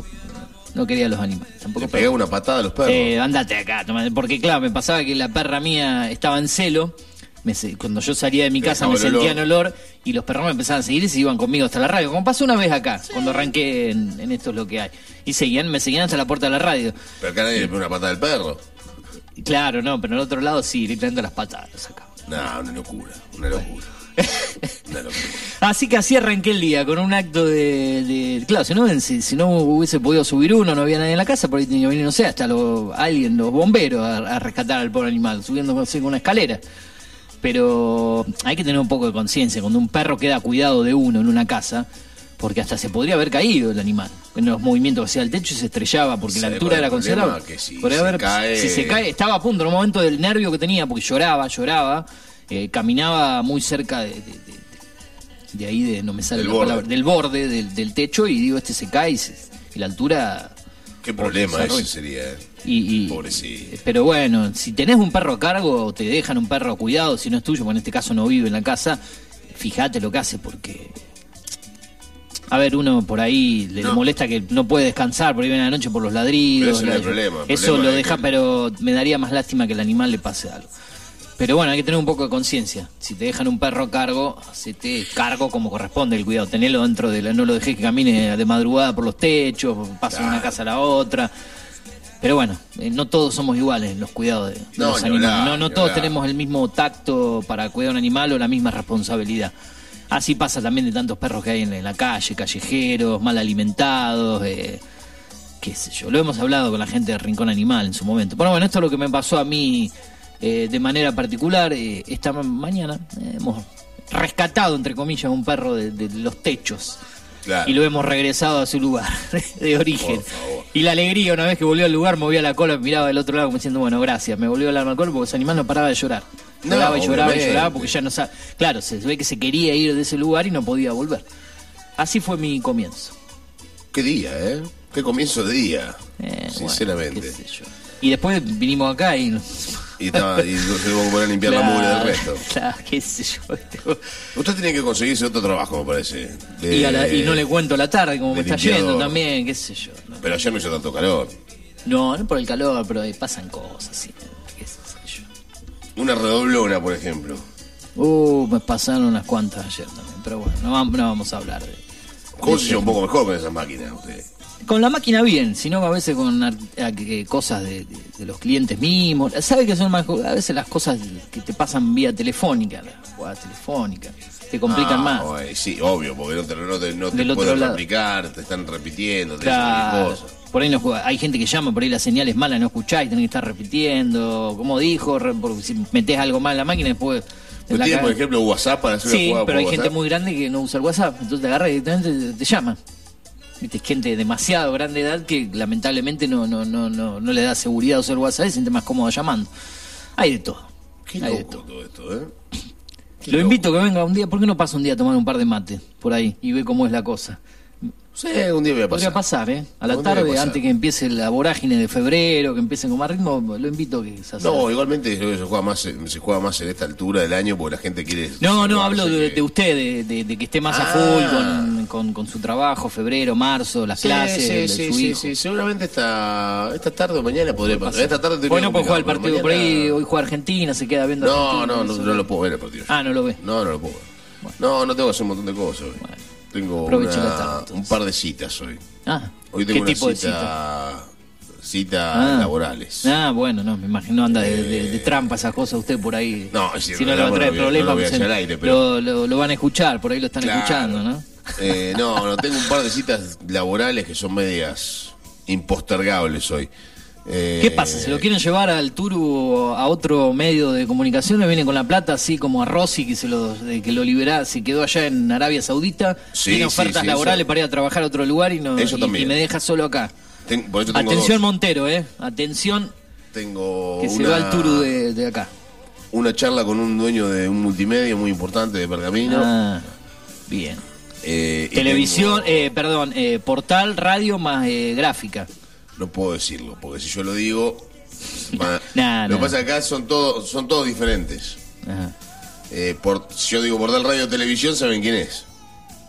S1: no quería los animales, tampoco
S2: Le pegaba una patada a los perros.
S1: Eh, andate acá, toma- porque claro, me pasaba que la perra mía estaba en celo. me se- cuando yo salía de mi casa
S2: dejaba
S1: me
S2: el
S1: sentían
S2: olor.
S1: olor y los perros me empezaban a seguir y se iban conmigo hasta la radio. Como pasó una vez acá, cuando arranqué en, en esto es lo que hay. Y seguían, me seguían hasta la puerta de la radio.
S2: Pero acá nadie le pega una patada al perro.
S1: Claro, no, pero en el otro lado sí, directamente las patadas sacaba.
S2: No, una locura, una locura. [laughs]
S1: Así que así arranqué el día, con un acto de... de- claro, si no, si, si no hubiese podido subir uno, no había nadie en la casa, por ahí tenía que venir, no sé, hasta lo- alguien, los bomberos, a, a rescatar al pobre animal, subiendo con una escalera. Pero hay que tener un poco de conciencia, cuando un perro queda cuidado de uno en una casa, porque hasta se podría haber caído el animal, en los movimientos hacia el techo y se estrellaba, porque la
S2: ¿Sabe
S1: altura era considerable.
S2: Si
S1: haber-
S2: cae-
S1: si se cae, estaba a punto, en un momento del nervio que tenía, porque lloraba, lloraba, eh, caminaba muy cerca de, de- de- de ahí, de, no me sale
S2: Del
S1: la
S2: borde.
S1: palabra, del borde del, del techo, y digo, este se cae y, se- y la altura...
S2: Qué problema ese sería. eh.
S1: Y, y-
S2: Pobrecito.
S1: Pero bueno, si tenés un perro a cargo, o te dejan un perro a cuidado, si no es tuyo, porque en este caso no vive en la casa, fíjate lo que hace, porque... A ver, uno por ahí le, molesta que no puede descansar, por ahí viene la noche por los ladridos.
S2: Pero ese no es el problema, el
S1: Eso
S2: problema
S1: lo deja,
S2: que-
S1: pero me daría más lástima que el animal le pase algo. Pero bueno, hay que tener un poco de conciencia. Si te dejan un perro a cargo, hacete cargo como corresponde el cuidado. Tenelo dentro de la... No lo dejes que camine de madrugada por los techos, pase de una casa a la otra. Pero bueno, eh, no todos somos iguales en los cuidados de, de
S2: No,
S1: los
S2: ni
S1: animales.
S2: hablar,
S1: no no todos
S2: hablar.
S1: tenemos el mismo tacto para cuidar a un animal o la misma responsabilidad. Así pasa también de tantos perros que hay en, en la calle, callejeros, mal alimentados. eh, qué sé yo, lo hemos hablado con la gente de Rincón Animal en su momento. Pero bueno, esto es lo que me pasó a mí eh, de manera particular. Eh, esta mañana hemos rescatado, entre comillas, un perro de, de los techos.
S2: Claro.
S1: Y lo hemos regresado a su lugar [laughs] de origen.
S2: Por favor.
S1: Y la alegría, una vez que volvió al lugar, movía la cola, miraba del otro lado como diciendo, bueno, gracias, me volvió el alma al cuerpo porque ese animal no paraba de llorar.
S2: No,
S1: Lloraba y lloraba y lloraba porque ya no sabe. Claro, se ve que se quería ir de ese lugar y no podía volver. Así fue mi comienzo.
S2: Qué día, ¿eh? Qué comienzo de día.
S1: Eh, bueno,
S2: sinceramente.
S1: qué sé yo. Y después vinimos acá y...
S2: y, estaba, y se tuvo que poner a limpiar la mugre del resto.
S1: Claro, qué sé yo.
S2: Usted tiene que conseguirse otro trabajo, me parece. De-
S1: Y, a la- y no le cuento la tarde, como me está yendo también, qué sé yo. ¿no?
S2: Pero ayer no hizo tanto calor.
S1: No, no por el calor, pero ahí pasan cosas, sí. qué sé yo.
S2: Una redoblona, por ejemplo.
S1: Uh, me pasaron unas cuantas ayer también, pero bueno, no vamos, no vamos a hablar de...
S2: ¿Cómo se un poco mejor con esas máquinas usted?
S1: Con la máquina bien, sino a veces con a- que- cosas de, de- de los clientes mismos. ¿Sabe que son más, a veces las cosas que te pasan vía telefónica, la jugada telefónica, te complican
S2: Ah,
S1: más?
S2: bueno, sí, obvio, porque no te, no te, no te pueden replicar, te están repitiendo, te dicen
S1: Claro.
S2: cualquier cosa.
S1: Por ahí no juega. hay gente que llama, por ahí la señal es mala, no escucháis, tenés que estar repitiendo, como dijo, re- porque si metés algo mal en la máquina después...
S2: ¿No
S1: la
S2: tiene, por ejemplo, WhatsApp para hacer una
S1: Sí,
S2: jugada
S1: pero hay
S2: por
S1: gente
S2: WhatsApp?
S1: muy grande que no usa el WhatsApp, entonces te agarra y directamente te, te llama. Viste, es gente de demasiado grande edad que lamentablemente no, no, no, no, no le da seguridad usar WhatsApp y se siente más cómodo llamando. Hay de todo.
S2: Qué
S1: Hay de
S2: loco
S1: todo.
S2: todo esto, ¿eh? Qué
S1: Lo
S2: loco.
S1: invito a que venga un día, ¿por qué no pasa un día a tomar un par de mate por ahí y ve cómo es la cosa?
S2: Sí, un día voy a
S1: Podría
S2: pasar.
S1: pasar, ¿eh? A la
S2: Un día voy a
S1: tarde,
S2: pasar.
S1: antes que empiece la vorágine de febrero, que empiecen con más ritmo, lo invito a que se acerque.
S2: No, igualmente creo que se juega, más, se juega más en esta altura del año porque la gente quiere...
S1: No, no, hablo de, usted, de, de- de que esté más a
S2: Ah.
S1: full con, con- con su trabajo, febrero, marzo, las
S2: Sí,
S1: clases
S2: sí,
S1: de
S2: sí,
S1: su
S2: sí,
S1: hijo.
S2: sí, seguramente esta, esta tarde o mañana podría pasar. Esta tarde
S1: Hoy no puede jugar el partido por ahí, hoy juega Argentina, se queda viendo
S2: No,
S1: Argentina,
S2: no, no,
S1: eso.
S2: no lo puedo ver el partido.
S1: Ah, no lo ve.
S2: No, no lo puedo ver. No, no tengo que hacer un montón de cosas hoy. Tengo una- un par de citas hoy.
S1: Ah,
S2: Hoy
S1: ¿qué
S2: tengo una
S1: tipo de
S2: cita,
S1: cita?
S2: cita
S1: Ah.
S2: laborales.
S1: Ah, bueno, no, me imagino anda de, de- de trampa esas cosas usted por ahí.
S2: No, es
S1: si no le va a traer problemas, pues,
S2: pero-
S1: lo, van a escuchar, por ahí lo están
S2: Claro.
S1: escuchando, ¿no? [laughs]
S2: Eh, no, no, tengo un par de citas laborales que son medias impostergables hoy. Eh,
S1: ¿Qué pasa? ¿Se lo quieren llevar al Turu a otro medio de comunicación? ¿Le vienen con la plata así como a Rossi que se lo, que lo libera, se quedó allá en Arabia Saudita?
S2: Sí,
S1: tiene ofertas
S2: sí,
S1: laborales
S2: eso-
S1: para ir a trabajar a otro lugar y, no,
S2: Eso
S1: y- me deja solo acá.
S2: ten-
S1: Atención
S2: dos.
S1: Montero, ¿eh? Atención
S2: Tengo
S1: que se
S2: una,
S1: va al Turu de, de acá.
S2: una charla con un dueño de un multimedia muy importante de Pergamino.
S1: Ah, bien.
S2: Eh,
S1: Televisión,
S2: tengo-
S1: eh, perdón, eh, portal, radio más eh, gráfica.
S2: No puedo decirlo, porque si yo lo digo... [laughs] va- lo que pasa acá son todos, son todos diferentes.
S1: Ajá.
S2: Eh, por, si yo digo portal radio televisión, saben quién es.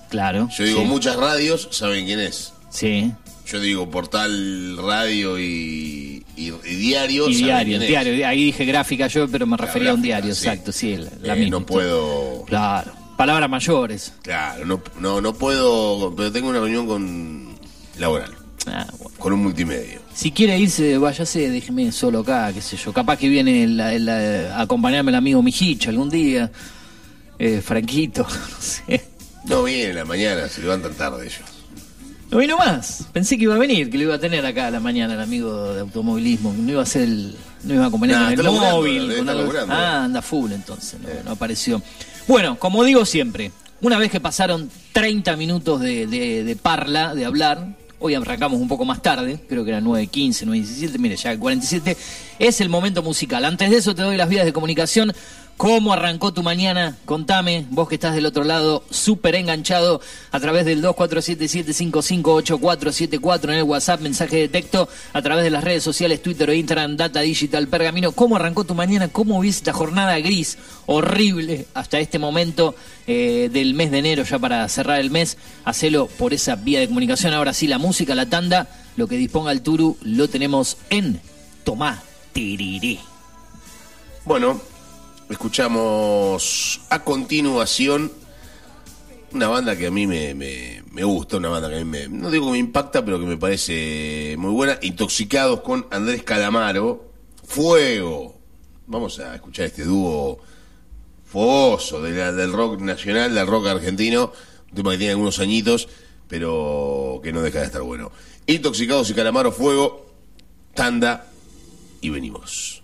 S1: Claro.
S2: Yo digo
S1: sí.
S2: muchas radios, saben quién es.
S1: Sí.
S2: Yo digo portal radio y, y, y diario.
S1: Y
S2: saben
S1: diario,
S2: quién es.
S1: diario. Ahí dije gráfica yo, pero me refería a un
S2: gráfica,
S1: diario,
S2: sí.
S1: exacto, sí, la, la
S2: Eh,
S1: misma.
S2: no puedo.
S1: Claro. Palabras mayores.
S2: Claro, no, no, no puedo. Pero tengo una reunión con. laboral,
S1: Ah, bueno.
S2: con un multimedio.
S1: Si quiere irse, váyase, déjeme solo acá, qué sé yo. Capaz que viene a acompañarme el amigo Mijicha algún día. Eh, Franquito, [laughs] no sé.
S2: No viene en la mañana, se levantan tarde ellos.
S1: No vino más. Pensé que iba a venir, que lo iba a tener acá a la mañana el amigo de automovilismo. No iba a ser el, no iba a acompañar
S2: Nah,
S1: con el móvil. con algo- ah, anda full entonces, no, no apareció. Bueno, como digo siempre, una vez que pasaron 30 minutos de, de- de parla, de hablar, hoy arrancamos un poco más tarde, creo que era 9.15, 9.17, mire, ya 47, es el momento musical. Antes de eso te doy las vías de comunicación. ¿Cómo arrancó tu mañana? Contame, vos que estás del otro lado, súper enganchado a través del 2477-558474 en el WhatsApp, mensaje de texto, a través de las redes sociales, Twitter o Instagram, Data Digital Pergamino. ¿Cómo arrancó tu mañana? ¿Cómo viste esta jornada gris, horrible, hasta este momento eh, del mes de enero, ya para cerrar el mes? Hacelo por esa vía de comunicación. Ahora sí, la música, la tanda, lo que disponga el Turu, lo tenemos en Tomá Tiriré.
S2: Bueno, escuchamos a continuación una banda que a mí me, gusta, una banda que a mí me, no digo que me impacta, pero que me parece muy buena. Intoxicados con Andrés Calamaro. Fuego. Vamos a escuchar este dúo fogoso del rock nacional, del rock argentino. Un tema que tiene algunos añitos, pero que no deja de estar bueno. Intoxicados y Calamaro Fuego, tanda y venimos.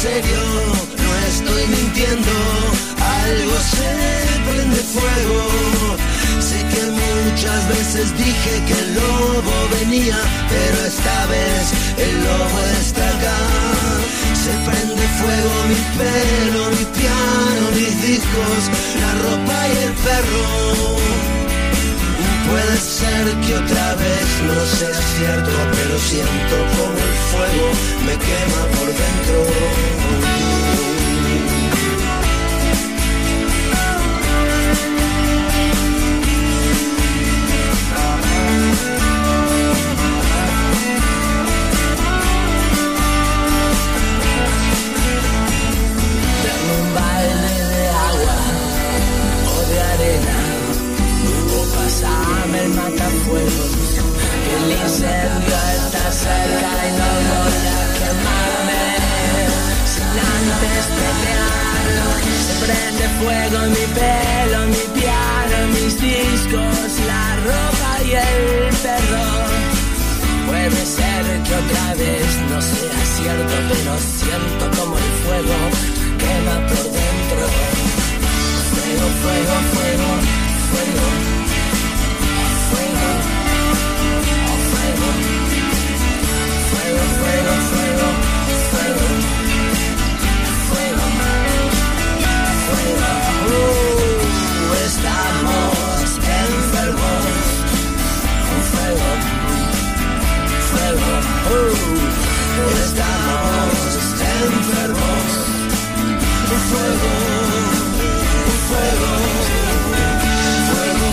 S3: serio, no estoy mintiendo, algo se prende fuego. Sé que muchas veces dije que el lobo venía, pero esta vez el lobo está acá. Se prende fuego mi pelo, mi piano, mis discos, la ropa y el perro. Puede ser que otra vez no sea cierto, pero siento como el fuego me quema por dentro. el El incendio está cerca y no voy a quemarme sin antes pelearlo. Se prende fuego mi pelo, mi piano, mis discos, la ropa y el perro. Puede ser que otra vez no sea cierto, pero siento como el fuego quema por dentro. Fuego, fuego, fuego, fuego fuego,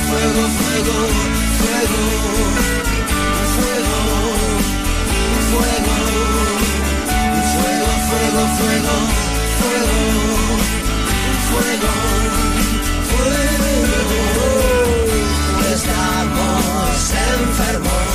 S3: fuego, fuego. fuego fuego, fuego. Estamos enfermos.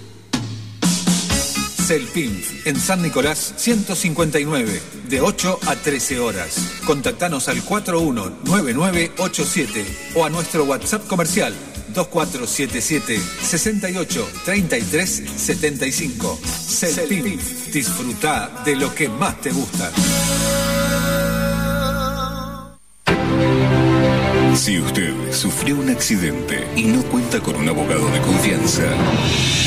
S4: Celpin, en San Nicolás 159, de 8 a 13 horas. Contactanos al 419987 o a nuestro WhatsApp comercial 2477 68 33 75. Celpin, disfruta de lo que más te gusta.
S5: Si usted sufrió un accidente y no cuenta con un abogado de confianza,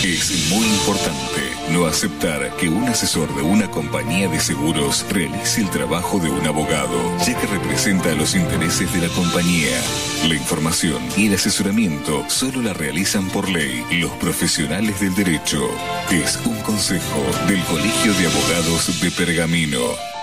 S5: es muy importante no aceptar que un asesor de una compañía de seguros realice el trabajo de un abogado, ya que representa los intereses de la compañía. La información y el asesoramiento solo la realizan por ley los profesionales del derecho. Es un consejo del Colegio de Abogados de Pergamino.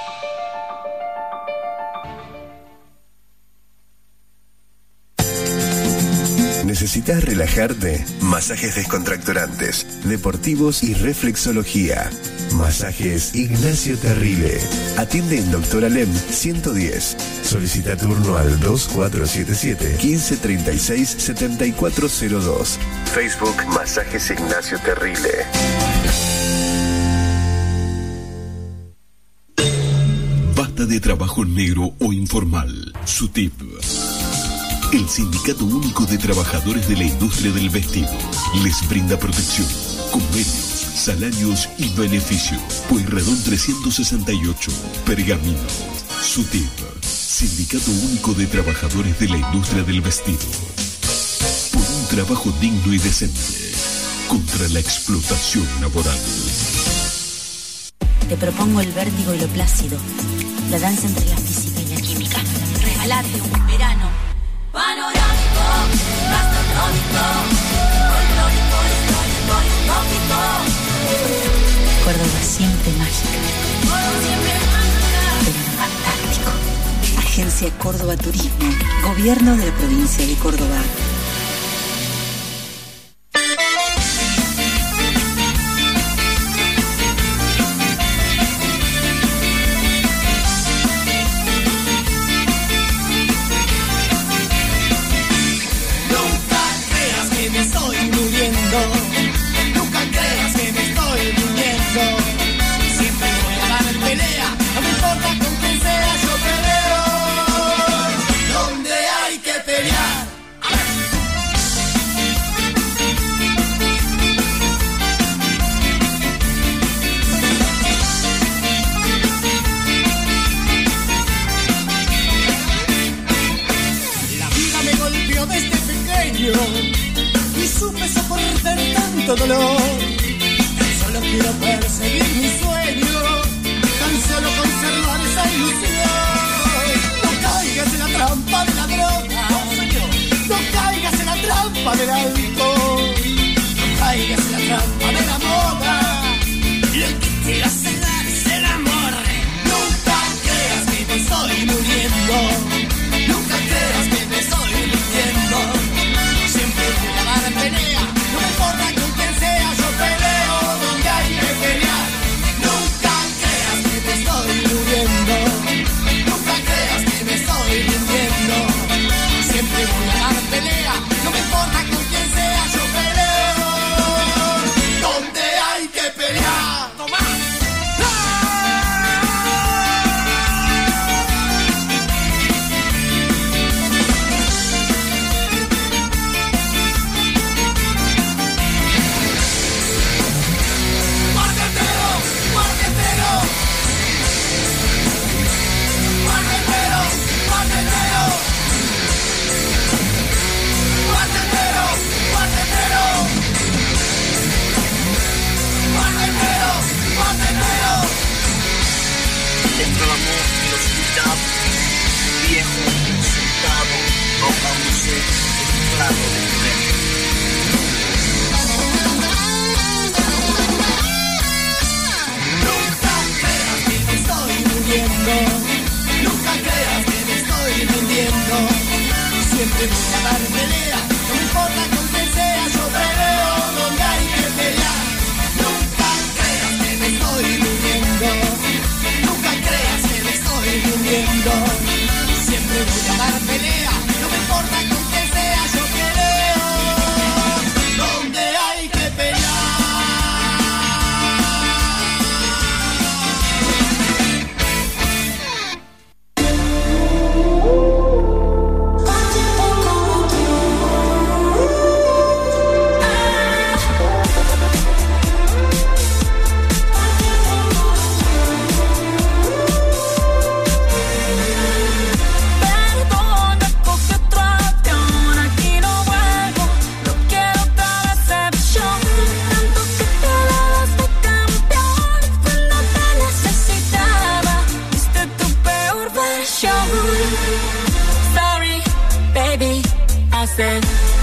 S6: ¿Necesitas relajarte? Masajes descontracturantes, deportivos y reflexología. Masajes Ignacio Terrile. Atiende en Doctor Alem 110. Solicita turno al 2477 1536 7402. Facebook Masajes Ignacio Terrile.
S5: Basta de trabajo negro o informal. SUTIP. El Sindicato Único de Trabajadores de la Industria del Vestido les brinda protección, convenios, salarios y beneficio. Pueyrredón 368, Pergamino. SUTIP. Sindicato Único de Trabajadores de la Industria del Vestido. Por un trabajo digno y decente. Contra la explotación laboral.
S7: Te propongo el vértigo y lo plácido, la danza entre la física y la química. Regalarte un verano panorámico, gastronómico, folclórico, histórico y utópico. Córdoba siempre mágica. Pero fantástico. Agencia Córdoba Turismo, Gobierno de la provincia de Córdoba.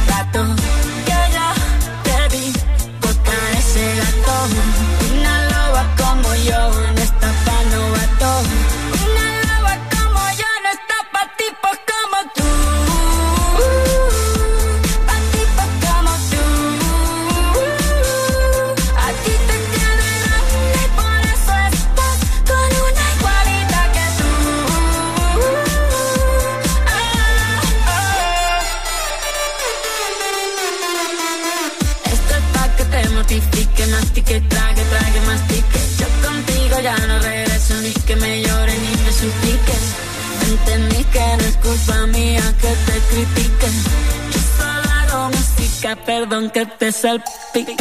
S8: gato. que te salpique.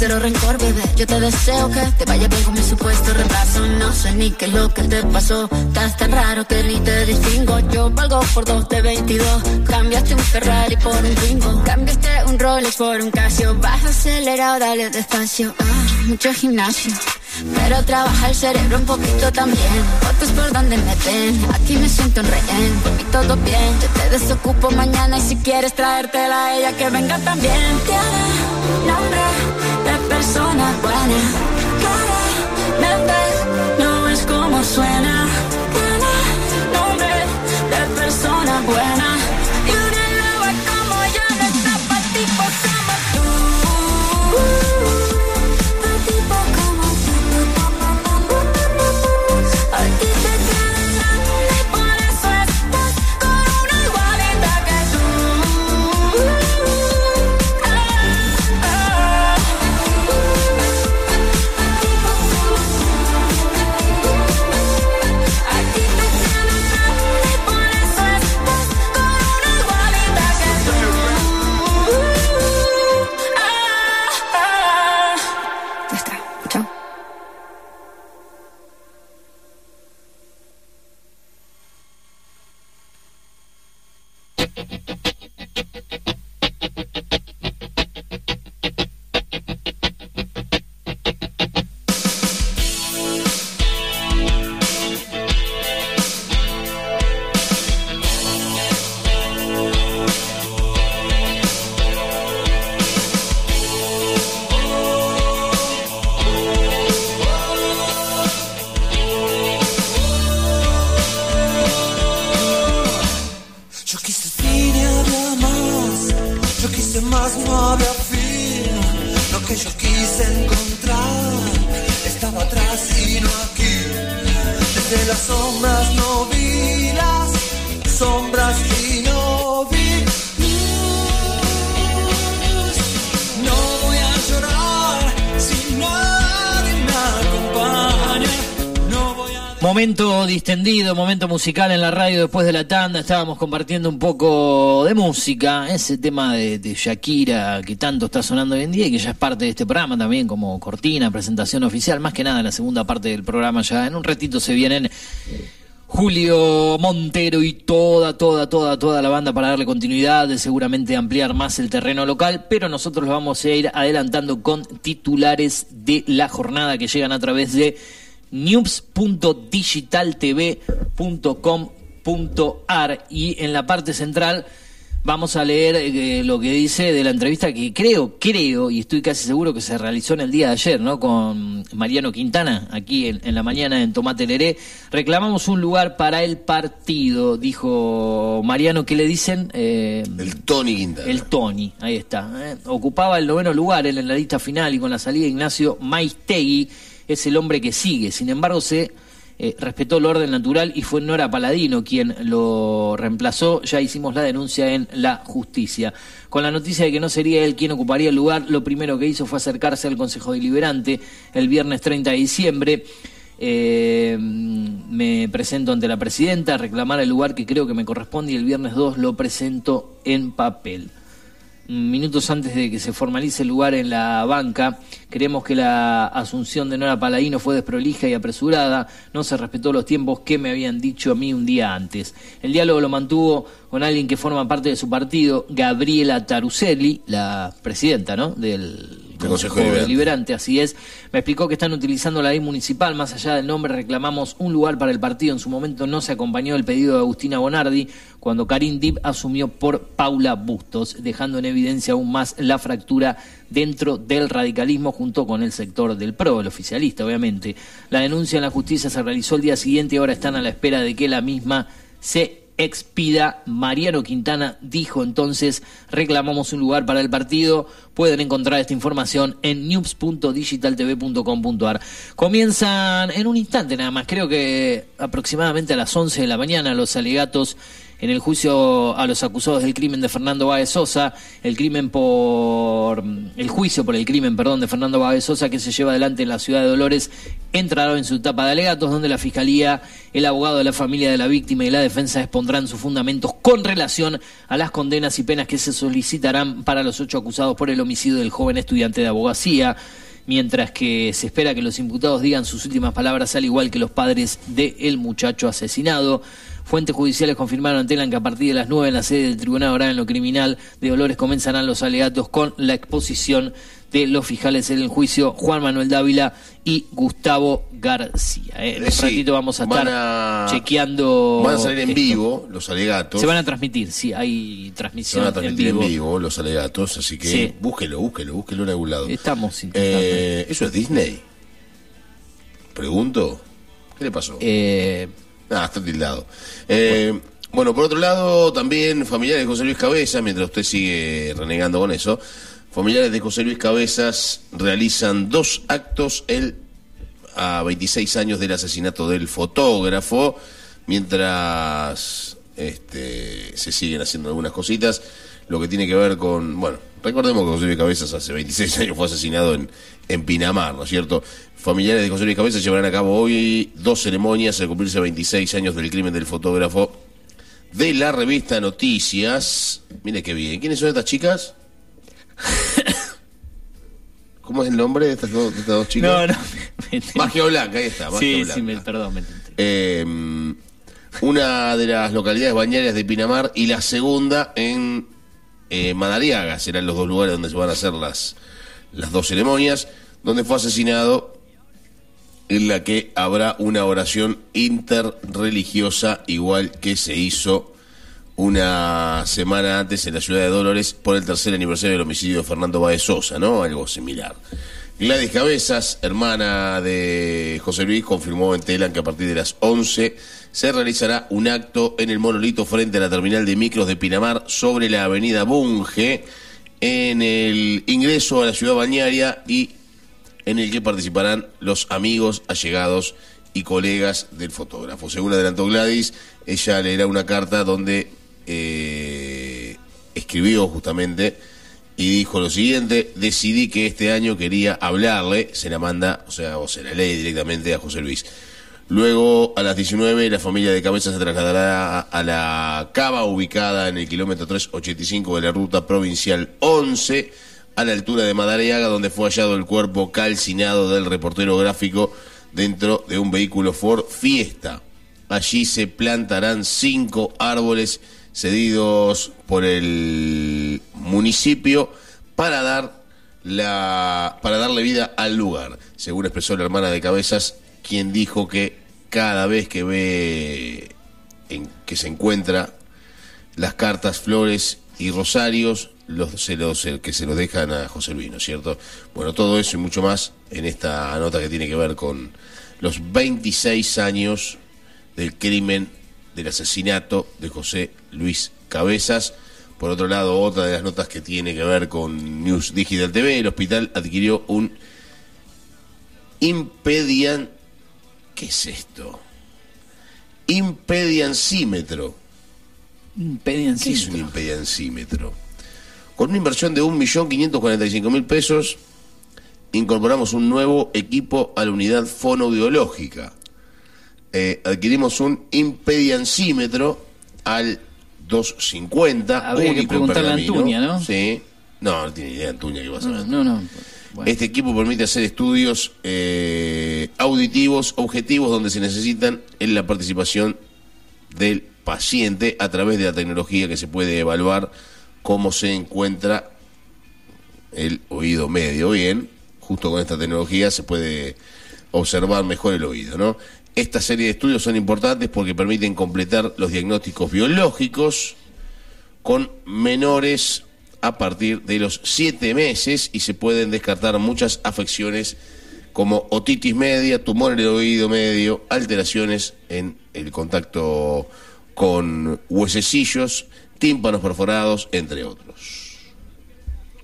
S8: Cero rencor, bebé. Yo te deseo que te vaya bien con mi supuesto retraso. No sé ni qué es lo que te pasó. Estás tan raro que ni te distingo. Yo valgo por dos de 22. Cambiaste un Ferrari por un Twingo. Cambiaste un Rolex por un Casio. Vas acelerado, dale despacio. Ah, mucho gimnasio. Pero trabaja el cerebro un poquito también. Fotos por donde me ven. Aquí me siento un rehén. Por mí todo bien. Yo te desocupo mañana y si quieres traértela a ella que venga también. Tiene nombre persona buena.
S1: Cara, musical en la radio después de la tanda. Estábamos compartiendo un poco de música, ese tema de, Shakira que tanto está sonando hoy en día y que ya es parte de este programa también como cortina, presentación oficial. Más que nada en la segunda parte del programa ya en un ratito se vienen Julio Montero y toda, toda, toda, toda la banda para darle continuidad, de seguramente ampliar más el terreno local, pero nosotros vamos a ir adelantando con titulares de la jornada que llegan a través de news.digitaltv.com.ar y en la parte central vamos a leer eh, lo que dice de la entrevista que creo, creo y estoy casi seguro que se realizó en el día de ayer, ¿no? Con Mariano Quintana, aquí en, en la mañana en Tomate Leré. Reclamamos un lugar para el partido, dijo Mariano, ¿qué le dicen? Eh,
S2: El Tony Quintana.
S1: el Tony, ahí está. ¿eh? Ocupaba el noveno lugar él en la lista final y con la salida de Ignacio Maistegui es el hombre que sigue. Sin embargo, se eh, respetó el orden natural y fue Nora Paladino quien lo reemplazó. Ya hicimos la denuncia en la justicia. Con la noticia de que no sería él quien ocuparía el lugar, lo primero que hizo fue acercarse al Consejo Deliberante el viernes 30 de diciembre. Eh, me presento ante la presidenta a reclamar el lugar que creo que me corresponde y el viernes 2 lo presento en papel. Minutos antes de que se formalice el lugar en la banca, creemos que la asunción de Nora Paladino fue desprolija y apresurada, no se respetó los tiempos que me habían dicho a mí un día antes. El diálogo lo mantuvo con alguien que forma parte de su partido, Gabriela Taruselli, la presidenta ¿no? del
S2: Consejo
S1: Consejo
S2: Deliberante.
S1: Deliberante, así es. Me explicó que están utilizando la ley municipal, más allá del nombre reclamamos un lugar para el partido. En su momento no se acompañó el pedido de Agustina Bonardi cuando Karim Dib asumió por Paula Bustos, dejando en evidencia aún más la fractura dentro del radicalismo junto con el sector del PRO, el oficialista obviamente. La denuncia en la justicia se realizó el día siguiente y ahora están a la espera de que la misma se expida. Mariano Quintana dijo entonces, reclamamos un lugar para el partido. Pueden encontrar esta información en news.digitaltv.com.ar. Comienzan en un instante nada más, creo que aproximadamente a las 11 de la mañana los alegatos en el juicio a los acusados del crimen de Fernando Báez Sosa, el crimen por el juicio por el crimen, perdón, de Fernando Báez Sosa que se lleva adelante en la ciudad de Dolores, entraron en su etapa de alegatos donde la fiscalía, el abogado de la familia de la víctima y la defensa expondrán sus fundamentos con relación a las condenas y penas que se solicitarán para los ocho acusados por el homicidio del joven estudiante de abogacía mientras que se espera que los imputados digan sus últimas palabras al igual que los padres del muchacho asesinado. Fuentes judiciales confirmaron Telan que a partir de las 9 en la sede del Tribunal Oral en lo Criminal de Dolores comenzarán los alegatos con la exposición de los fiscales en el juicio Juan Manuel Dávila y Gustavo García. ¿eh? En un
S2: Sí,
S1: ratito vamos a estar
S2: a-
S1: chequeando.
S2: Van a salir en
S1: esto.
S2: vivo los alegatos.
S1: Se van a transmitir, sí, hay
S2: Se
S1: transmisión
S2: van a transmitir
S1: en vivo.
S2: en vivo los alegatos, así que
S1: Sí.
S2: búsquelo, búsquelo, búsquelo en algún lado.
S1: Estamos intentando.
S2: Eh, ¿Eso es Disney? Pregunto. ¿Qué le pasó?
S1: Eh,
S2: Ah, está tildado. Eh, bueno, por otro lado, también familiares de José Luis Cabezas, mientras usted sigue renegando con eso, familiares de José Luis Cabezas realizan dos actos el, a 26 años del asesinato del fotógrafo, mientras este, se siguen haciendo algunas cositas, lo que tiene que ver con, bueno, recordemos que José Luis Cabezas hace 26 años fue asesinado en, en Pinamar, ¿no es cierto? Familiares de José Luis Cabezas llevarán a cabo hoy dos ceremonias al cumplirse 26 años del crimen del fotógrafo de la revista Noticias. Mire qué bien. ¿Quiénes son estas chicas? [coughs] ¿Cómo es el nombre de estas dos, de estas dos chicas?
S1: No, no. [laughs]
S2: Magia Blanca, ahí está. Magia
S1: sí,
S2: Blanca.
S1: sí, me, perdón, me.
S2: Eh, una de las localidades bañarias de Pinamar y la segunda en eh, Madariaga. Serán los dos lugares donde se van a hacer las, las dos ceremonias, donde fue asesinado, en la que habrá una oración interreligiosa, igual que se hizo una semana antes en la ciudad de Dolores por el tercer aniversario del homicidio de Fernando Baez Sosa, ¿no? Algo similar. Gladys Cabezas, hermana de José Luis, confirmó en Telan que a partir de las 11 se realizará un acto en el monolito frente a la terminal de micros de Pinamar sobre la avenida Bunge en el ingreso a la ciudad bañaria y en el que participarán los amigos, allegados y colegas del fotógrafo. Según adelantó Gladys, ella leerá una carta donde eh, escribió justamente y dijo lo siguiente, decidí que este año quería hablarle, se la manda, o sea, o se la lee directamente a José Luis. Luego, a las 19, la familia de Cabeza se trasladará a la cava ubicada en el kilómetro 385 de la ruta provincial 11, a la altura de Madariaga, donde fue hallado el cuerpo calcinado del reportero gráfico dentro de un vehículo Ford Fiesta. Allí se plantarán cinco árboles cedidos por el municipio para dar la para darle vida al lugar, según expresó la hermana de Cabezas, quien dijo que cada vez que ve en que se encuentra las cartas, flores y rosarios, los, se los, el que se los dejan a José Luis, ¿no es cierto? Bueno, todo eso y mucho más en esta nota que tiene que ver con los 26 años del crimen del asesinato de José Luis Cabezas. Por otro lado, otra de las notas que tiene que ver con News Digital TV, el hospital adquirió un impedian... ¿Qué es esto? Impediancímetro. ¿Qué es un impediancímetro? Con una inversión de 1.545.000 pesos, incorporamos un nuevo equipo a la unidad fonoaudiológica. Eh, adquirimos un impediancímetro al 250.
S1: Habría que preguntarle a. Antuña, ¿no?
S2: Sí. No, no tiene idea Antuña que va a saber.
S1: No, no.
S2: Este equipo permite hacer estudios eh, auditivos objetivos donde se necesitan en la participación del paciente a través de la tecnología que se puede evaluar cómo se encuentra el oído medio. Bien, justo con esta tecnología se puede observar mejor el oído, ¿no? Esta serie de estudios son importantes porque permiten completar los diagnósticos biológicos con menores a partir de los siete meses y se pueden descartar muchas afecciones como otitis media, tumor en el oído medio, alteraciones en el contacto con huesecillos, tímpanos perforados, entre otros.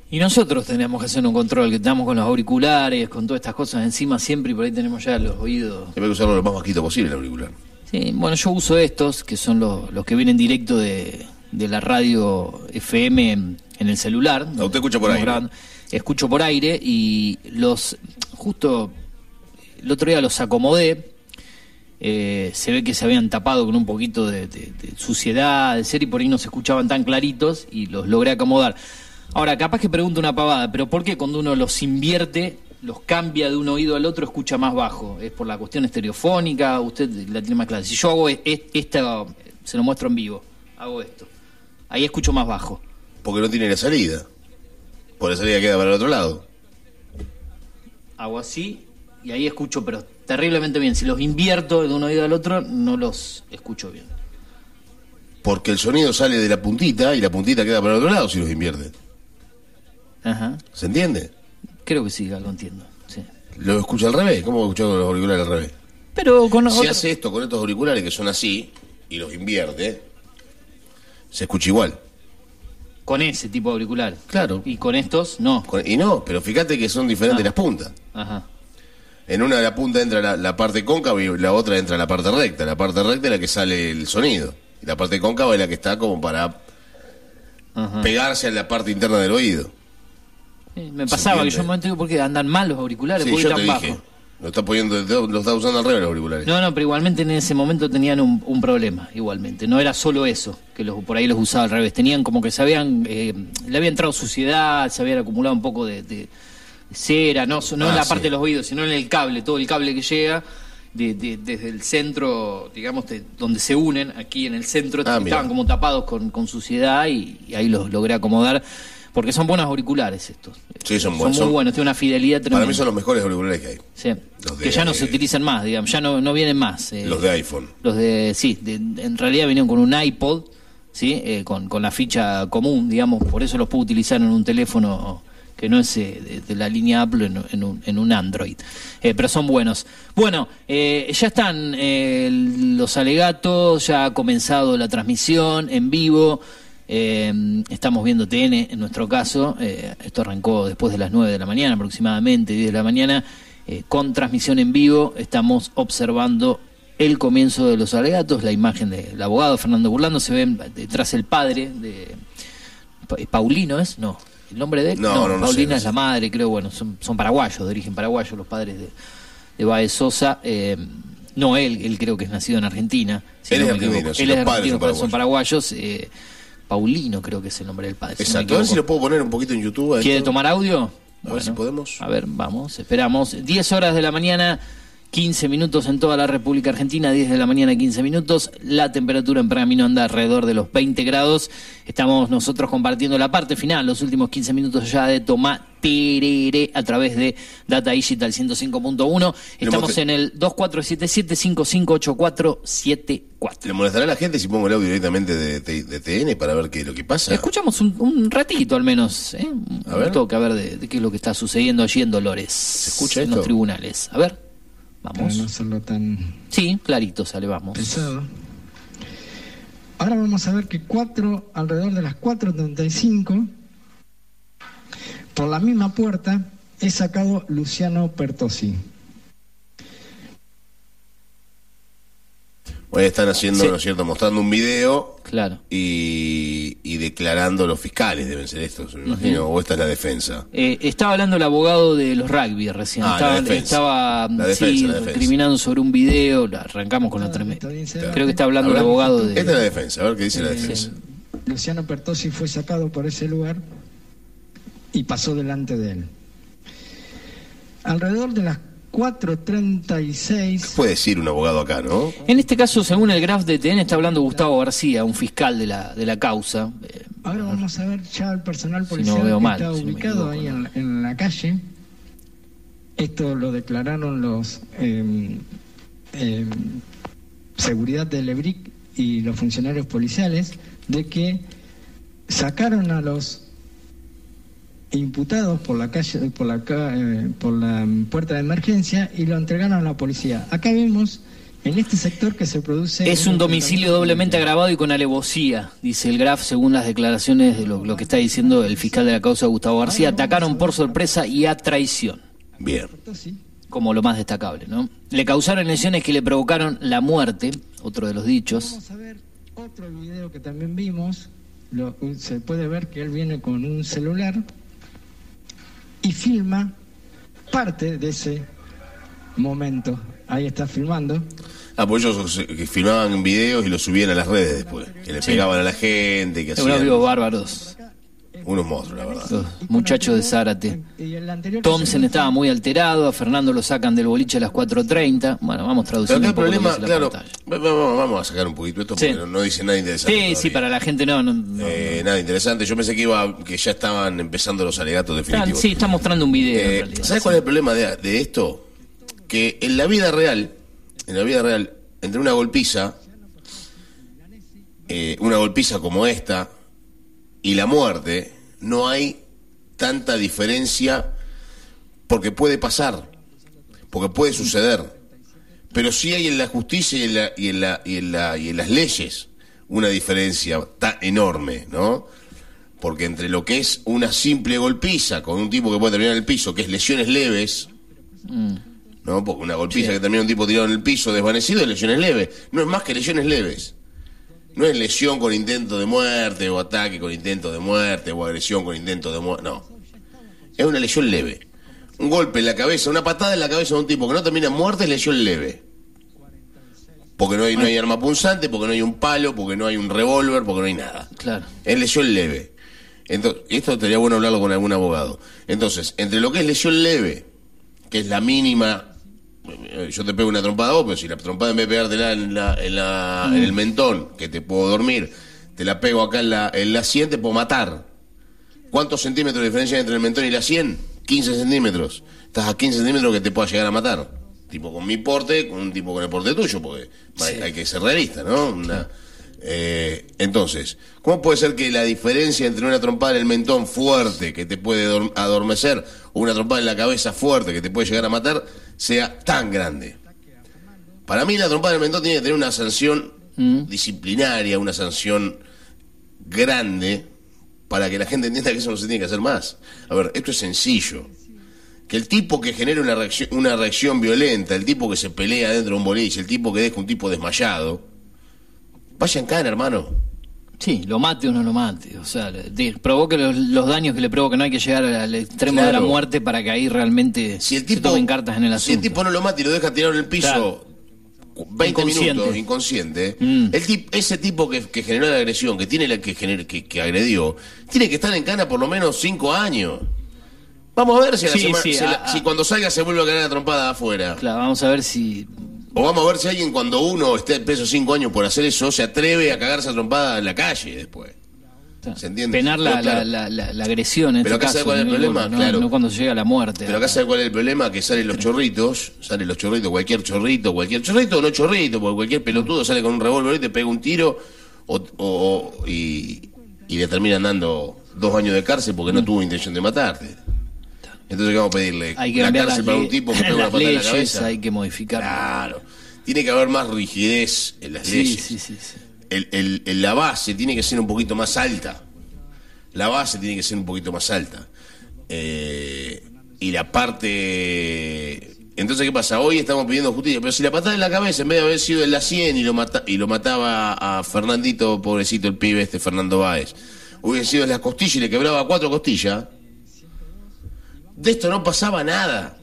S1: Y nosotros tenemos que hacer un control, que estamos con los auriculares, con todas estas cosas encima siempre y por ahí tenemos ya los oídos.
S2: Hay que usarlo lo más bajito posible el auricular.
S1: Sí, bueno, yo uso estos, que son los, los que vienen directo de, de la radio FM en, en el celular.
S2: Ah, usted escucha por aire.
S1: grabando. Escucho por aire y los, justo el otro día los acomodé. Eh, se ve que se habían tapado con un poquito de, de- de suciedad, de ser y por ahí no se escuchaban tan claritos y los logré acomodar. Ahora, capaz que pregunto una pavada, pero ¿por qué cuando uno los invierte, los cambia de un oído al otro, escucha más bajo? ¿Es por la cuestión estereofónica? Usted la tiene más clara. Si yo hago e- e- esta, se lo muestro en vivo, hago esto, ahí escucho más bajo.
S2: Porque no tiene la salida. Por la salida queda para el otro lado.
S1: Hago así y ahí escucho, pero terriblemente bien. Si los invierto de un oído al otro, no los escucho bien.
S2: Porque el sonido sale de la puntita y la puntita queda para el otro lado si los invierte.
S1: Ajá.
S2: ¿Se entiende?
S1: Creo que sí, algo entiendo. Sí.
S2: Lo escucha al revés. ¿Cómo escucha con los auriculares al revés?
S1: Pero con
S2: Si
S1: otro-
S2: hace esto con estos auriculares que son así y los invierte, se escucha igual.
S1: con ese tipo de auricular.
S2: Claro.
S1: Y con estos, no.
S2: Con- Y no, pero fíjate que son diferentes
S1: Ah.
S2: las puntas.
S1: Ajá.
S2: En una de la punta entra la, la parte cóncava y la otra entra la parte recta. La parte recta es la que sale el sonido. Y la parte cóncava es la que está como para pegarse a la parte interna del oído.
S1: Me pasaba que yo un momento digo, ¿por qué andan mal los auriculares?
S2: Sí,
S1: ¿Por qué
S2: yo
S1: tan
S2: te dije. Lo está poniendo, lo está usando al revés los auriculares.
S1: No, no, pero igualmente en ese momento tenían un, un problema, igualmente. No era solo eso, que los, por ahí los usaba al revés. Tenían como que se habían, eh, le había entrado suciedad, se habían acumulado un poco de- de cera, no, no en
S2: Ah,
S1: la
S2: sí.
S1: parte de los oídos, sino en el cable, todo el cable que llega. de- de- desde el centro, digamos, de- donde se unen, aquí en el centro,
S2: Ah,
S1: estaban como tapados con, con suciedad y, y ahí los logré acomodar, porque son buenos auriculares estos.
S2: Sí, son
S1: Son
S2: buenos.
S1: muy
S2: son-
S1: buenos, tienen una fidelidad tremenda.
S2: Para mí son los mejores auriculares que hay.
S1: Sí.
S2: Los de-
S1: que ya no se utilizan más, digamos, ya no, no vienen más. eh,
S2: Los de iPhone.
S1: los de, sí, de- en realidad vinieron con un iPod, ¿sí? Eh, con, con la ficha común, digamos, por eso los puedo utilizar en un teléfono que no es eh, de, la línea Apple en, un, en un Android. Eh, pero son buenos. Bueno, eh, ya están eh, los alegatos, ya ha comenzado la transmisión en vivo. estamos viendo TN en nuestro caso. esto arrancó después de las 9 de la mañana, aproximadamente 10 de la mañana. con transmisión en vivo. Estamos observando el comienzo de los alegatos, la imagen del abogado Fernando Burlando, se ve detrás el padre de Pa- Paulino, ¿es? No. ¿El nombre de él?
S2: No, no, no
S1: Paulina
S2: sé,
S1: es la madre, creo, bueno, son, son paraguayos, de origen paraguayo, los padres de, de Baez Sosa. eh, no, él, él creo que es nacido en Argentina. si
S2: Él
S1: no
S2: es argentino,
S1: él
S2: los
S1: es
S2: padres
S1: argentino,
S2: son
S1: pero son paraguayos. eh, Paulino creo que es el nombre del padre. si
S2: Exacto. A ver si lo puedo poner un poquito en YouTube.
S1: ¿Quiere tomar audio?
S2: A ver si podemos.
S1: A ver, vamos, esperamos. 10 horas de la mañana, 15 minutos en toda la República Argentina, 10 de la mañana, 15 minutos. La temperatura en Pergamino anda alrededor de los 20 grados. Estamos nosotros compartiendo la parte final, los últimos 15 minutos ya de Tomá Tereré a través de Data Digital 105.1. Estamos en el 2477-558474.
S2: ¿Le molestará a la gente si pongo el audio directamente de, de- de TN para ver qué es lo que pasa?
S1: Escuchamos un, un ratito al menos, ¿eh? un
S2: A ver.
S1: toque a ver de, de qué es lo que está sucediendo allí en Dolores. ¿Se
S2: escucha
S1: en
S2: esto?
S1: los tribunales. A ver,
S9: Para
S1: vamos.
S9: no hacerlo tan
S1: Sí, clarito sale, vamos.
S9: pesado. Ahora vamos a ver que cuatro, alrededor de las 4.35, por la misma puerta, es sacado Luciano Pertosi.
S2: Hoy están haciendo,
S1: Sí.
S2: ¿no es cierto? Mostrando un video
S1: Claro.
S2: y, y declarando los fiscales, deben ser estos, me imagino, o esta es la defensa.
S1: Eh, estaba hablando el abogado de los rugby recién.
S2: Ah, la
S1: estaba
S2: defensa.
S1: estaba
S2: La defensa,
S1: sí,
S2: la defensa.
S1: recriminando sobre un video. Arrancamos con la tremenda. Creo que está hablando el abogado de.
S2: Esta es la defensa, a ver qué dice la
S9: Eh,
S2: defensa.
S9: Luciano Pertosi fue sacado por ese lugar y pasó delante de él. Alrededor de las 4.36,
S2: Puede decir un abogado acá, ¿no?
S1: En este caso, según el graph de TN, está hablando Gustavo García, un fiscal de la, de la causa. Eh,
S9: ahora vamos a ver ya el personal
S1: Si
S9: policial
S1: no veo
S9: que
S1: mal,
S9: está
S1: si no me
S9: ubicado
S1: equivoco,
S9: ahí en, la- en la calle. Esto lo declararon los eh, eh, seguridad del EBRIC y los funcionarios policiales de que sacaron a los imputados por la calle por la eh, por la puerta de emergencia y lo entregaron a la policía. Acá vemos en este sector que se produce
S1: Es un domicilio doblemente agravado y con alevosía, dice el graf, según las declaraciones de lo, lo que está diciendo el fiscal de la causa, Gustavo García. Atacaron por sorpresa y a traición,
S2: Bien.
S1: como lo más destacable, ¿no? Le causaron lesiones que le provocaron la muerte, otro de los dichos.
S9: Vamos a ver otro video que también vimos. Lo- se puede ver que él viene con un celular y filma parte de ese momento. Ahí está filmando.
S2: Ah, pues ellos que filmaban videos y los subían a las redes después. Que le
S1: Sí.
S2: pegaban a la gente, que
S1: Unos
S2: hacían
S1: vivos bárbaros,
S2: unos monstruos, la verdad.
S1: los muchachos de Zárate. Thompson estaba muy alterado, a Fernando lo sacan del boliche a las 4.30. Bueno, vamos
S2: Pero
S1: traduciendo
S2: acá
S1: un
S2: el problema, claro, vamos a sacar un poquito esto
S1: Sí.
S2: porque no, no dice nada interesante.
S1: Sí,
S2: todavía.
S1: sí, para la gente no. no, no.
S2: Eh, nada interesante. Yo pensé que iba que ya estaban empezando los alegatos
S1: Está-
S2: definitivos.
S1: sí, está mostrando un video. en
S2: Eh,
S1: realidad.
S2: ¿Sabes cuál es el problema de, de esto? Que en la vida real, en la vida real, entre una golpiza, eh, una golpiza como esta y la muerte, no hay tanta diferencia porque puede pasar, porque puede suceder. Pero sí hay en la justicia y en, la, y en, la, y en, la, y en las leyes una diferencia tan enorme, ¿no? Porque entre lo que es una simple golpiza con un tipo que puede terminar en el piso, que es lesiones leves,
S1: Mm.
S2: ¿no? Porque una golpiza que termina un tipo tirado en el piso desvanecido es lesiones leves. No es más que lesiones leves. No es lesión con intento de muerte o ataque con intento de muerte o agresión con intento de muerte. No. Es una lesión leve. Un golpe en la cabeza, una patada en la cabeza de un tipo que no termina en muerte es lesión leve. Porque no hay, no hay arma punzante, porque no hay un palo, porque no hay un revólver, porque no hay nada.
S1: Claro.
S2: Es lesión leve. Entonces, esto estaría bueno hablarlo con algún abogado. Entonces, entre lo que es lesión leve, que es la mínima, yo te pego una trompada a vos, pero si la trompada en vez de pegártela en, la, en, la- en el mentón, que te puedo dormir, te la pego acá en la, en la 100, te puedo matar. ¿Cuántos centímetros de diferencia hay entre el mentón y la 100? 15 centímetros. Estás a 15 centímetros que te pueda llegar a matar. Tipo con mi porte, con un tipo con el porte tuyo, porque hay, hay que ser realista, ¿no? Una- eh, entonces, ¿cómo puede ser que la diferencia entre una trompada en el mentón fuerte que te puede dorm- adormecer o una trompada en la cabeza fuerte que te puede llegar a matar sea tan grande? Para mí la trompada en el mentón tiene que tener una sanción disciplinaria, una sanción grande para que la gente entienda que eso no se tiene que hacer más. A ver, esto es sencillo. que el tipo que genera una reacción, una reacción violenta, el tipo que se pelea dentro de un boliche, el tipo que deja un tipo desmayado, vaya en cana, hermano.
S1: Sí, lo mate o no lo mate. O sea, de- provoque los, los daños que le provoque. No hay que llegar al extremo de la muerte para que ahí realmente
S2: Si el
S1: se
S2: tipo,
S1: tomen cartas en el
S2: si el
S1: asunto.
S2: tipo no lo mata y lo deja tirado en el piso
S1: Claro.
S2: 20
S1: Inconsciente.
S2: minutos, inconsciente,
S1: Mm.
S2: el tip- ese tipo que, que generó la agresión, que tiene la que, gener- que, que agredió, tiene que estar en cana por lo menos 5 años. Vamos a ver si, a la
S1: Sí,
S2: semana-
S1: sí,
S2: si la-
S1: a-
S2: si cuando salga se vuelve a caer la trompada afuera.
S1: Claro, vamos a ver si.
S2: O vamos a ver si alguien cuando uno esté preso 5 años por hacer eso se atreve a cagarse a trompada en la calle después. ¿Se entiende?
S1: Penar la,
S2: claro,
S1: la, la, la- la agresión en
S2: Pero
S1: este
S2: acá, ¿sabe
S1: caso,
S2: cuál es el problema?
S1: no,
S2: Claro.
S1: no cuando llega la muerte.
S2: Pero acá sabe cuál es el problema, que salen los chorritos, salen los chorritos, cualquier chorrito, cualquier chorrito o no chorrito, porque cualquier pelotudo sale con un revólver y te pega un tiro o, o- o- y, y le terminan dando dos años de cárcel porque no tuvo intención de matarte. Entonces, ¿qué vamos a pedirle?
S1: Hay que
S2: la cárcel para un tipo que pega una patada en la cabeza.
S1: hay que modificar.
S2: Claro. Tiene que haber más rigidez en las
S1: Sí,
S2: leyes.
S1: sí, sí, sí.
S2: El- el- el- la base tiene que ser un poquito más alta. La base tiene que ser un poquito más alta. Eh, y la parte... Entonces, ¿qué pasa? Hoy estamos pidiendo justicia, pero si la patada en la cabeza, en vez de haber sido en la 100 y lo, mata- y lo mataba a Fernandito, pobrecito el pibe este, Fernando Báez, hubiese sido en las costillas y le quebraba cuatro costillas, de esto no pasaba nada.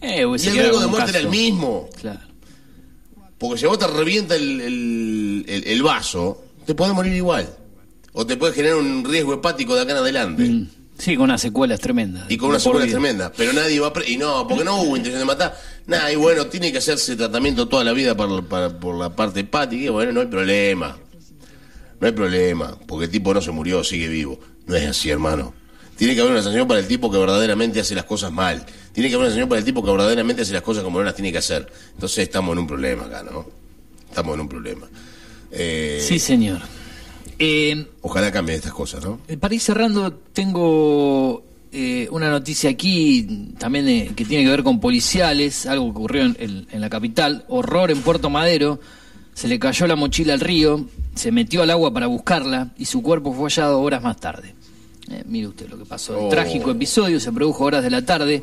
S1: Eh,
S2: Y el riesgo de muerte era el mismo.
S1: Claro.
S2: Porque si vos te revienta el, el- el- el vaso, te podés morir igual. O te puede generar un riesgo hepático de acá en adelante.
S1: Sí, con unas secuelas tremendas.
S2: Y con una
S1: De por
S2: secuela
S1: vida.
S2: tremenda. Pero nadie va a... pre- Y no, porque no hubo intención de matar. Nada, y bueno, tiene que hacerse tratamiento toda la vida para, para- por la parte hepática. Y bueno, no hay problema. No hay problema. Porque el tipo no se murió, sigue vivo. No es así, hermano. Tiene que haber una sanción para el tipo que verdaderamente hace las cosas mal. Tiene que haber una sanción para el tipo que verdaderamente hace las cosas como no las tiene que hacer. Entonces estamos en un problema acá, ¿no? Estamos en un problema. Eh,
S1: Sí, señor. Eh,
S2: Ojalá cambien estas cosas, ¿no?
S1: Eh, Para ir cerrando, tengo eh, una noticia aquí también eh, que tiene que ver con policiales, algo que ocurrió en, en- en la capital. Horror en Puerto Madero. Se le cayó la mochila al río, se metió al agua para buscarla y su cuerpo fue hallado horas más tarde. Eh, mire usted lo que pasó. El
S2: Oh.
S1: trágico episodio se produjo horas de la tarde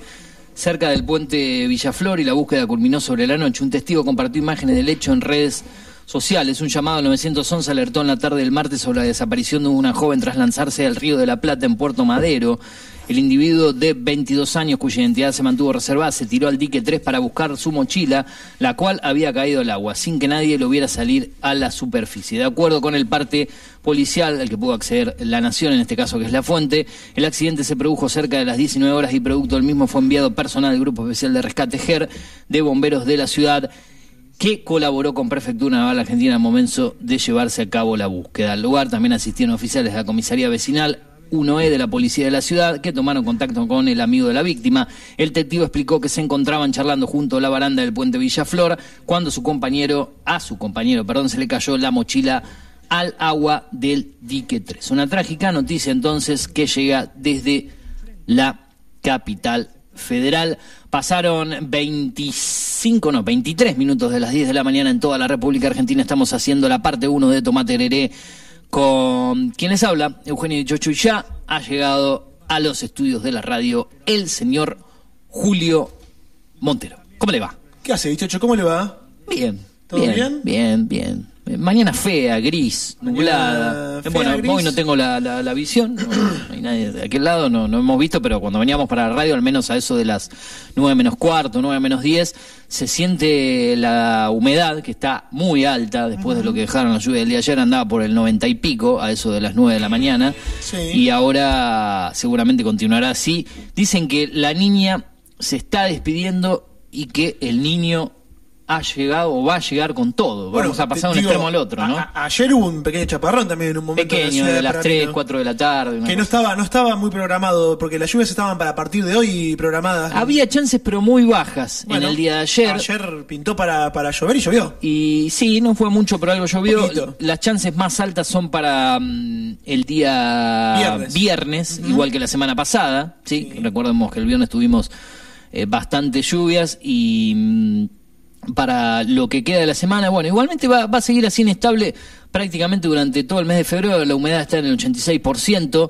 S1: cerca del puente Villaflor y la búsqueda culminó sobre la noche. Un testigo compartió imágenes del hecho en redes sociales. Un llamado al 911 alertó en la tarde del martes sobre la desaparición de una joven tras lanzarse al río de la Plata en Puerto Madero. El individuo de 22 años, cuya identidad se mantuvo reservada, se tiró al dique 3 para buscar su mochila, la cual había caído al agua, sin que nadie lo viera salir a la superficie. De acuerdo con el parte policial al que pudo acceder la Nación, en este caso que es la fuente, el accidente se produjo cerca de las 19 horas y producto del mismo fue enviado personal del Grupo Especial de Rescate GER de bomberos de la ciudad que colaboró con Prefectura Naval Argentina al momento de llevarse a cabo la búsqueda. Al lugar también asistieron oficiales de la Comisaría Vecinal 1E de la Policía de la Ciudad que tomaron contacto con el amigo de la víctima. El testigo explicó que se encontraban charlando junto a la baranda del puente Villaflor cuando su compañero, a su compañero, perdón, se le cayó la mochila al agua del dique 3. Una trágica noticia entonces que llega desde la capital federal. Pasaron 25, no, 23 minutos de las 10 de la mañana en toda la República Argentina. Estamos haciendo la parte 1 de Tomate Hereré con quien les habla, Eugenio Chocho, y ya ha llegado a los estudios de la radio el señor Julio Montero. ¿Cómo le va?
S10: ¿Qué hace, bichocho? ¿Cómo le va?
S1: Bien.
S10: ¿Todo
S1: bien?
S10: bien?
S1: Bien, bien. Mañana fea, gris, nublada.
S10: Fea,
S1: bueno,
S10: gris.
S1: hoy no tengo la, la- la visión, no, no hay nadie de aquel lado, no, no hemos visto, pero cuando veníamos para la radio, al menos a eso de las 9 menos cuarto, 9 menos 10, se siente la humedad que está muy alta después de lo que dejaron la lluvia del día de ayer, andaba por el 90 y pico, a eso de las 9 de la mañana,
S10: Sí.
S1: y ahora seguramente continuará así. Dicen que la niña se está despidiendo y que el niño ha llegado o va a llegar con todo. Vamos a pasar de un
S10: digo,
S1: extremo al otro, ¿no?
S10: a- ayer hubo un pequeño chaparrón también en un momento. la
S1: Pequeño, de las 3,
S10: Pergamino,
S1: 4 de la tarde.
S10: Que no estaba, no estaba muy programado, porque las lluvias estaban para partir de hoy programadas.
S1: Había chances, pero muy bajas
S10: Bueno,
S1: en el día de ayer.
S10: Ayer pintó para, para llover y llovió.
S1: Y sí, no fue mucho, pero algo llovió.
S10: Poquito.
S1: Las chances más altas son para mm, el día
S10: Viernes.
S1: viernes, igual que la semana pasada. ¿sí? Recordemos que el viernes tuvimos eh, bastantes lluvias y mm, para lo que queda de la semana, bueno, igualmente va, va a seguir así inestable prácticamente durante todo el mes de febrero. La humedad está en el 86%.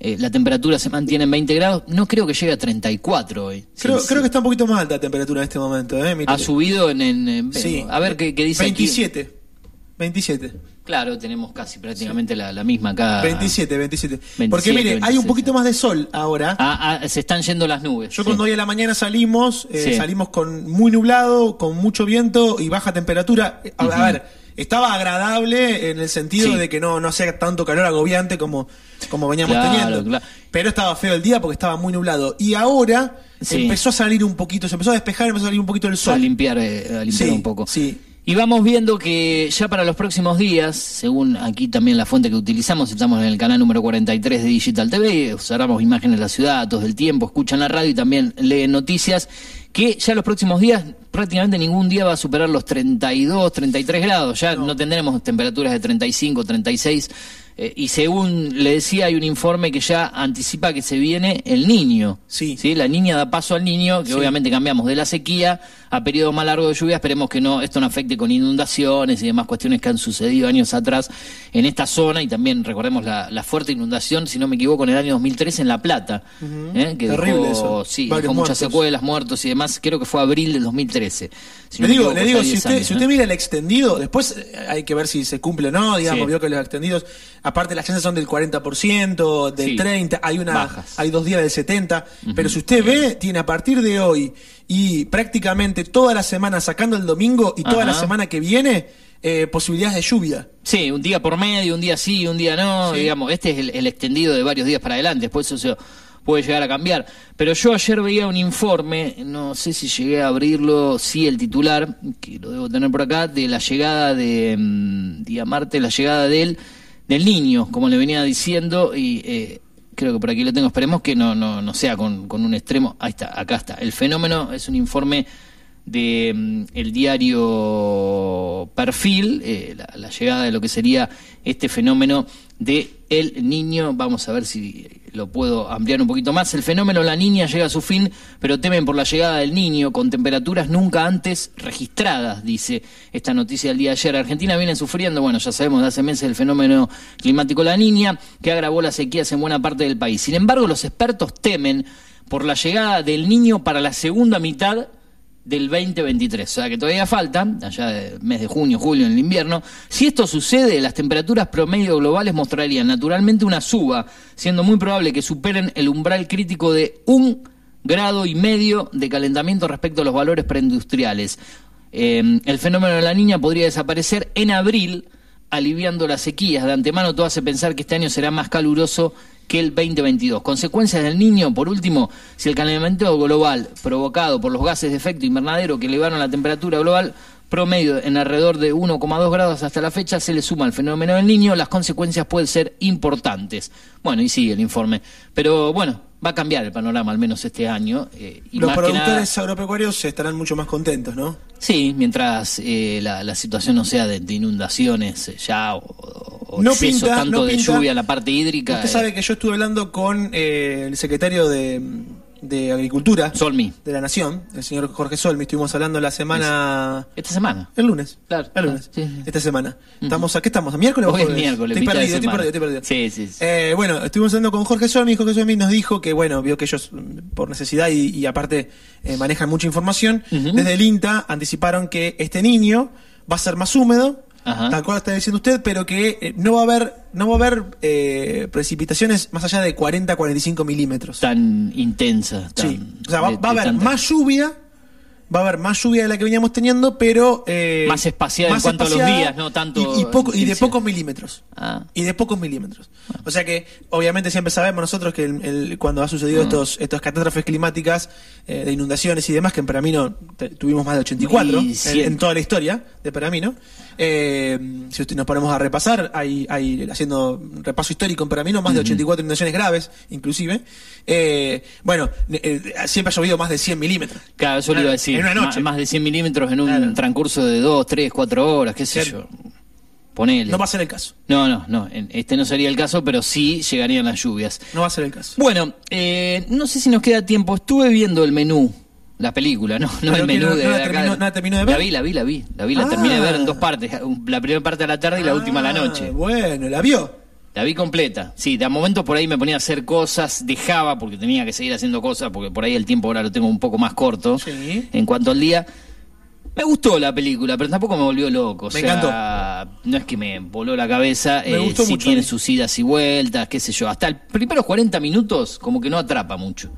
S1: eh, la temperatura se mantiene en 20 grados. No creo que llegue a 34 hoy.
S10: Creo,
S1: Sí,
S10: creo
S1: sí.
S10: que está un poquito más alta la temperatura en este momento. ¿eh?
S1: Ha subido en... en- en-
S10: Sí.
S1: A ver qué, qué dice aquí.
S10: 27. 27.
S1: Claro, tenemos casi prácticamente la, la misma acá.
S10: 27, 27.
S1: 27,
S10: Porque mire, hay
S1: 26,
S10: un poquito más de sol ahora.
S1: Ah, ah, se están yendo las nubes.
S10: Yo
S1: sí.
S10: cuando hoy a la mañana salimos, eh,
S1: Sí.
S10: salimos con muy nublado, con mucho viento y baja temperatura. Eh, A, ver, estaba agradable en el sentido de que no, no hacía tanto calor agobiante como, como veníamos
S1: Claro,
S10: teniendo.
S1: claro.
S10: Pero estaba feo el día porque estaba muy nublado. Y ahora empezó a salir un poquito, se empezó a despejar, empezó a salir un poquito el sol.
S1: A limpiar, eh, a limpiar un poco.
S10: Sí.
S1: Y vamos viendo que ya para los próximos días, según aquí también la fuente que utilizamos, estamos en el canal número 43 de Digital TV, observamos imágenes de la ciudad, datos del tiempo, escuchan la radio y también leen noticias, que ya los próximos días prácticamente ningún día va a superar los 32, 33 grados, ya no, tendremos temperaturas de 35, 36. eh, y según le decía, hay un informe que ya anticipa que se viene el niño.
S10: Sí.
S1: La niña da paso al niño, que
S10: Sí.
S1: obviamente cambiamos de la sequía a periodo más largo de lluvia. Esperemos que no esto no afecte con inundaciones y demás cuestiones que han sucedido años atrás en esta zona. Y también recordemos la, la fuerte inundación, si no me equivoco, en el año 2003 en La Plata. ¿eh? que
S10: Terrible
S1: dejó,
S10: eso.
S1: Sí,
S10: Varios
S1: dejó muchas
S10: muertos.
S1: secuelas, muertos y demás. Creo que fue abril del 2013. si
S10: le digo, le digo, si
S1: 10
S10: usted,
S1: años,
S10: si usted mira el extendido, después eh, hay que ver si se cumple o no, digamos,
S1: Sí.
S10: vio que los extendidos, aparte las chances son del 40%, del
S1: Sí.
S10: 30%, hay una,
S1: Bajas.
S10: hay dos días del 70%, pero si usted ve, tiene a partir de hoy y prácticamente toda la semana, sacando el domingo y toda la semana que viene, eh, posibilidades de lluvia.
S1: Sí, un día por medio, un día sí, un día no,
S10: Sí.
S1: digamos, este es el, el extendido de varios días para adelante, después eso se puede llegar a cambiar. Pero yo ayer veía un informe, no sé si llegué a abrirlo, sí, el titular, que lo debo tener por acá, de la llegada de mm, día martes, la llegada del, del niño, como le venía diciendo, y eh, creo que por aquí lo tengo, esperemos que no, no, no sea con, con un extremo, ahí está, acá está. El fenómeno es un informe de mm, el diario Perfil, eh, la, la llegada de lo que sería este fenómeno de el niño. Vamos a ver si lo puedo ampliar un poquito más. El fenómeno la niña llega a su fin, pero temen por la llegada del niño con temperaturas nunca antes registradas, dice esta noticia del día de ayer. Argentina viene sufriendo, bueno, ya sabemos de hace meses el fenómeno climático la niña, que agravó las sequías en buena parte del país. Sin embargo, los expertos temen por la llegada del niño para la segunda mitad del 2023, o sea que todavía falta, allá del mes de junio, julio, en el invierno. Si esto sucede, las temperaturas promedio globales mostrarían naturalmente una suba, siendo muy probable que superen el umbral crítico de un grado y medio de calentamiento respecto a los valores preindustriales. Eh, el fenómeno de la niña podría desaparecer en abril, aliviando las sequías. De antemano todo hace pensar que este año será más caluroso que el 2022. Consecuencias del niño, por último, si el calentamiento global provocado por los gases de efecto invernadero que elevaron la temperatura global promedio en alrededor de 1,2 grados hasta la fecha, se le suma al fenómeno del niño, las consecuencias pueden ser importantes. Bueno, y sigue el informe. Pero bueno, va a cambiar el panorama al menos este año. eh, y
S10: Los
S1: más que nada-
S10: productores agropecuarios estarán mucho más contentos, ¿no?
S1: Sí, mientras eh, la, la situación no sea de, de inundaciones eh, ya o, o
S10: No
S1: exceso
S10: pinta,
S1: tanto
S10: no
S1: de
S10: pinta.
S1: lluvia en la parte hídrica.
S10: Usted
S1: eh,
S10: sabe que yo estuve hablando con eh, el secretario de, de Agricultura
S1: Solmi.
S10: de la Nación, el señor Jorge Solmi. Estuvimos hablando la semana.
S1: Esta semana.
S10: El lunes.
S1: Claro.
S10: El lunes.
S1: Sí, sí.
S10: Esta semana. Estamos, ¿A qué estamos? ¿A miércoles o
S1: Hoy es
S10: jueves?
S1: miércoles,
S10: Estoy perdido, estoy perdido, estoy perdido.
S1: Sí, sí. sí.
S10: Eh, bueno, estuvimos hablando con Jorge Solmi Jorge Solmi nos dijo que, bueno, vio que ellos, mm, por necesidad y, y aparte eh, manejan mucha información, desde el INTA anticiparon que este niño va a ser más húmedo,
S1: Ajá.
S10: tal cual está diciendo usted, pero que eh, no va a haber, no va a haber eh, precipitaciones más allá de 40 a 45 milímetros.
S1: Tan intensa. Tan,
S10: Sí. O sea, va,
S1: de-
S10: va a haber
S1: tanta-
S10: más lluvia, va a haber más lluvia de la que veníamos teniendo, pero... eh,
S1: Más espaciada en
S10: más
S1: cuanto a los días, no tanto
S10: Y, y poco, y de pocos milímetros.
S1: Ah.
S10: Y de pocos milímetros. O sea que, obviamente, siempre sabemos nosotros que el- el- cuando ha sucedido
S1: Mm.
S10: estos, estos catástrofes climáticas, eh, de inundaciones y demás, que en Peramino tuvimos más de 84
S1: Y
S10: en, en toda la historia de Peramino. Eh, si usted nos ponemos a repasar, hay, hay haciendo repaso histórico en Peramino, más de 84 inundaciones graves, inclusive. Eh, bueno, eh, siempre ha llovido más de 100 milímetros.
S1: Claro, eso le iba a decir.
S10: En una noche.
S1: Más de 100 milímetros en un transcurso de 2, 3, 4 horas, qué sé
S10: Claro.
S1: yo. Ponele.
S10: No va a ser el caso.
S1: No, no, no. Este no sería el caso, pero sí llegarían las lluvias.
S10: No va a ser el caso.
S1: Bueno, eh, no sé si nos queda tiempo. Estuve viendo el menú, la película, no, [laughs] no el menú
S10: no-
S1: de
S10: no la
S1: acá.
S10: terminó- no la terminó de ver.
S1: La vi, la vi, la vi. La vi, la
S10: Ah.
S1: terminé de ver en dos partes. La primera parte a la tarde y la última a la noche.
S10: Ah, Bueno, ¿la vio?
S1: La vi completa. Sí, de a momentos por ahí me ponía a hacer cosas, dejaba porque tenía que seguir haciendo cosas, porque por ahí el tiempo ahora lo tengo un poco más corto
S10: Sí.
S1: en cuanto al día. Me gustó la película, pero tampoco me volvió loco. O
S10: Me
S1: sea, no es que me voló la cabeza.
S10: Me
S1: eh,
S10: gustó
S1: sí
S10: mucho
S1: tiene sus idas y vueltas, qué sé yo. Hasta el primeros 40 minutos como que no atrapa mucho.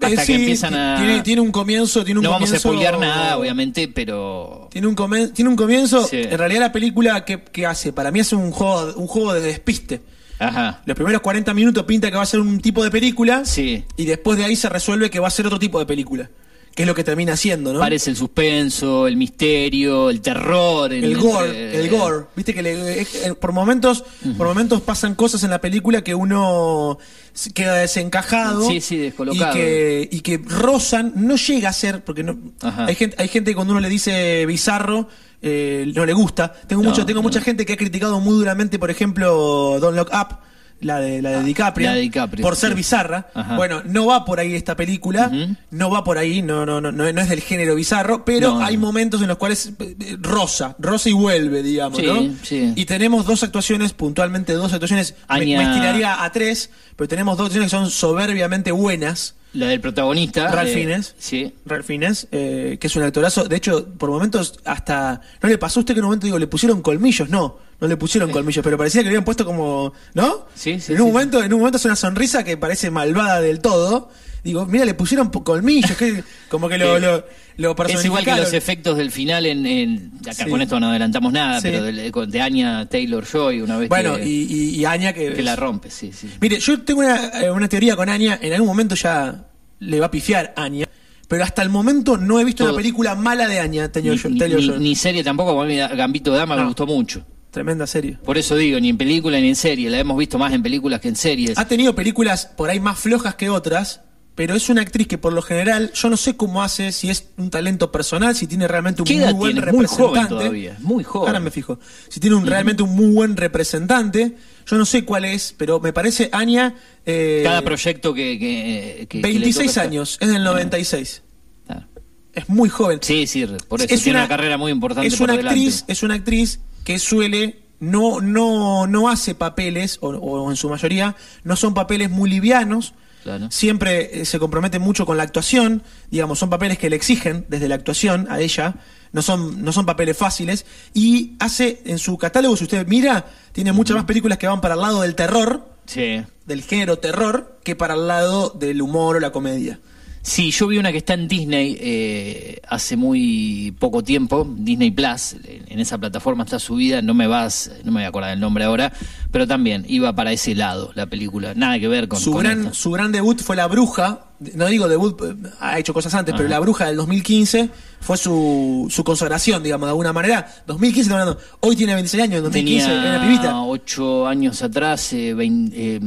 S1: Hasta
S10: Eh, sí,
S1: que empiezan a...
S10: Tiene, tiene un comienzo, tiene un
S1: no vamos a
S10: comienzo.
S1: spoilear nada, obviamente, pero...
S10: Tiene un, comen- tiene un comienzo.
S1: Sí.
S10: En realidad, la película que, que hace, para mí, es un juego, un juego de despiste.
S1: Ajá.
S10: Los primeros 40 minutos pinta que va a ser un tipo de película.
S1: Sí.
S10: Y después de ahí se resuelve que va a ser otro tipo de película. Que es lo que termina siendo, ¿no?
S1: Parece el suspenso, el misterio, el terror.
S10: el
S1: el-
S10: gore,
S1: eh,
S10: el gore, viste que le- eh, por momentos, por momentos pasan cosas en la película que uno queda desencajado
S1: Sí, sí, descolocado.
S10: y que y que rozan, no llega a ser porque no hay gente hay gente que cuando uno le dice bizarro eh, no le gusta. Tengo
S1: No,
S10: mucho tengo mucha gente que ha criticado muy duramente, por ejemplo, Don't Look Up la de, la de DiCaprio,
S1: Ah, la de DiCaprio,
S10: por ser
S1: sí.
S10: bizarra.
S1: Ajá.
S10: Bueno, no va por ahí esta película, no va por ahí, no, no, no, no, es del género bizarro, pero
S1: No,
S10: hay
S1: no.
S10: momentos en los cuales eh, eh, rosa, rosa y vuelve, digamos,
S1: Sí,
S10: ¿no?
S1: sí.
S10: Y tenemos dos actuaciones, puntualmente dos actuaciones, me-
S1: Aña-
S10: me, estiraría a tres, pero tenemos dos actuaciones que son soberbiamente buenas.
S1: La del protagonista.
S10: Ralph
S1: eh,
S10: Fiennes.
S1: Sí.
S10: Ralph Fiennes, eh, que es un actorazo. De hecho, por momentos hasta... ¿No le pasó a usted que en un momento digo, le pusieron colmillos? No, no le pusieron colmillos, pero parecía que le habían puesto como... ¿No?
S1: Sí, sí,
S10: En un
S1: sí,
S10: momento, en un momento es una sonrisa que parece malvada del todo. Digo, mira, le pusieron colmillos, que [laughs] como que lo,
S1: Sí.
S10: lo, lo
S1: Es igual que los efectos del final en, en- acá
S10: Sí.
S1: con esto no adelantamos nada, pero de, de Anya Taylor Joy una vez
S10: Bueno,
S1: que,
S10: y, y, y Anya que...
S1: que la rompe, sí, sí.
S10: Mire, yo tengo una, eh, una teoría con Anya, en algún momento ya le va a pifiar Anya, pero hasta el momento no he visto
S1: Todo.
S10: una película mala de Anya, Taylor,
S1: Ni, ni- serie tampoco, porque a mí Gambito de Dama me gustó mucho.
S10: Tremenda serie.
S1: Por eso digo, ni en película ni en serie. La hemos visto más en películas que en series.
S10: Ha tenido películas por ahí más flojas que otras, pero es una actriz que por lo general, yo no sé cómo hace, si es un talento personal, si tiene realmente un
S1: ¿Qué
S10: muy buen
S1: tiene? Muy
S10: representante.
S1: joven todavía, muy joven.
S10: Ahora me fijo. Si tiene un, realmente un muy buen representante, yo no sé cuál es, pero me parece Anya... eh,
S1: Cada proyecto que... que, que- que le
S10: 26
S1: toca
S10: años, es del 96. Es muy joven.
S1: Sí, sí, por eso tiene una, carrera muy importante
S10: es
S1: por
S10: una
S1: delante.
S10: actriz es una actriz que suele no no no hace papeles o, o en su mayoría no son papeles muy livianos
S1: Claro.
S10: siempre eh, se compromete mucho con la actuación digamos son papeles que le exigen desde la actuación a ella no son no son papeles fáciles y hace en su catálogo si usted mira tiene muchas más películas que van para el lado del terror
S1: Sí.
S10: del género terror que para el lado del humor o la comedia
S1: Sí, yo vi una que está en Disney eh, hace muy poco tiempo, Disney Plus, en esa plataforma está subida, no me vas, no me voy a acordar el nombre ahora, pero también iba para ese lado la película, nada que ver con,
S10: su
S1: con
S10: gran
S1: esta.
S10: su gran debut fue La Bruja. No digo debut, eh, ha hecho cosas antes, pero. La Bruja del 2015 fue su, su consagración, digamos, de alguna manera. 2015, estamos hablando, hoy tiene 26 años, en 2015 era una pibita.
S1: Tenía ocho años atrás, eh, vein- eh,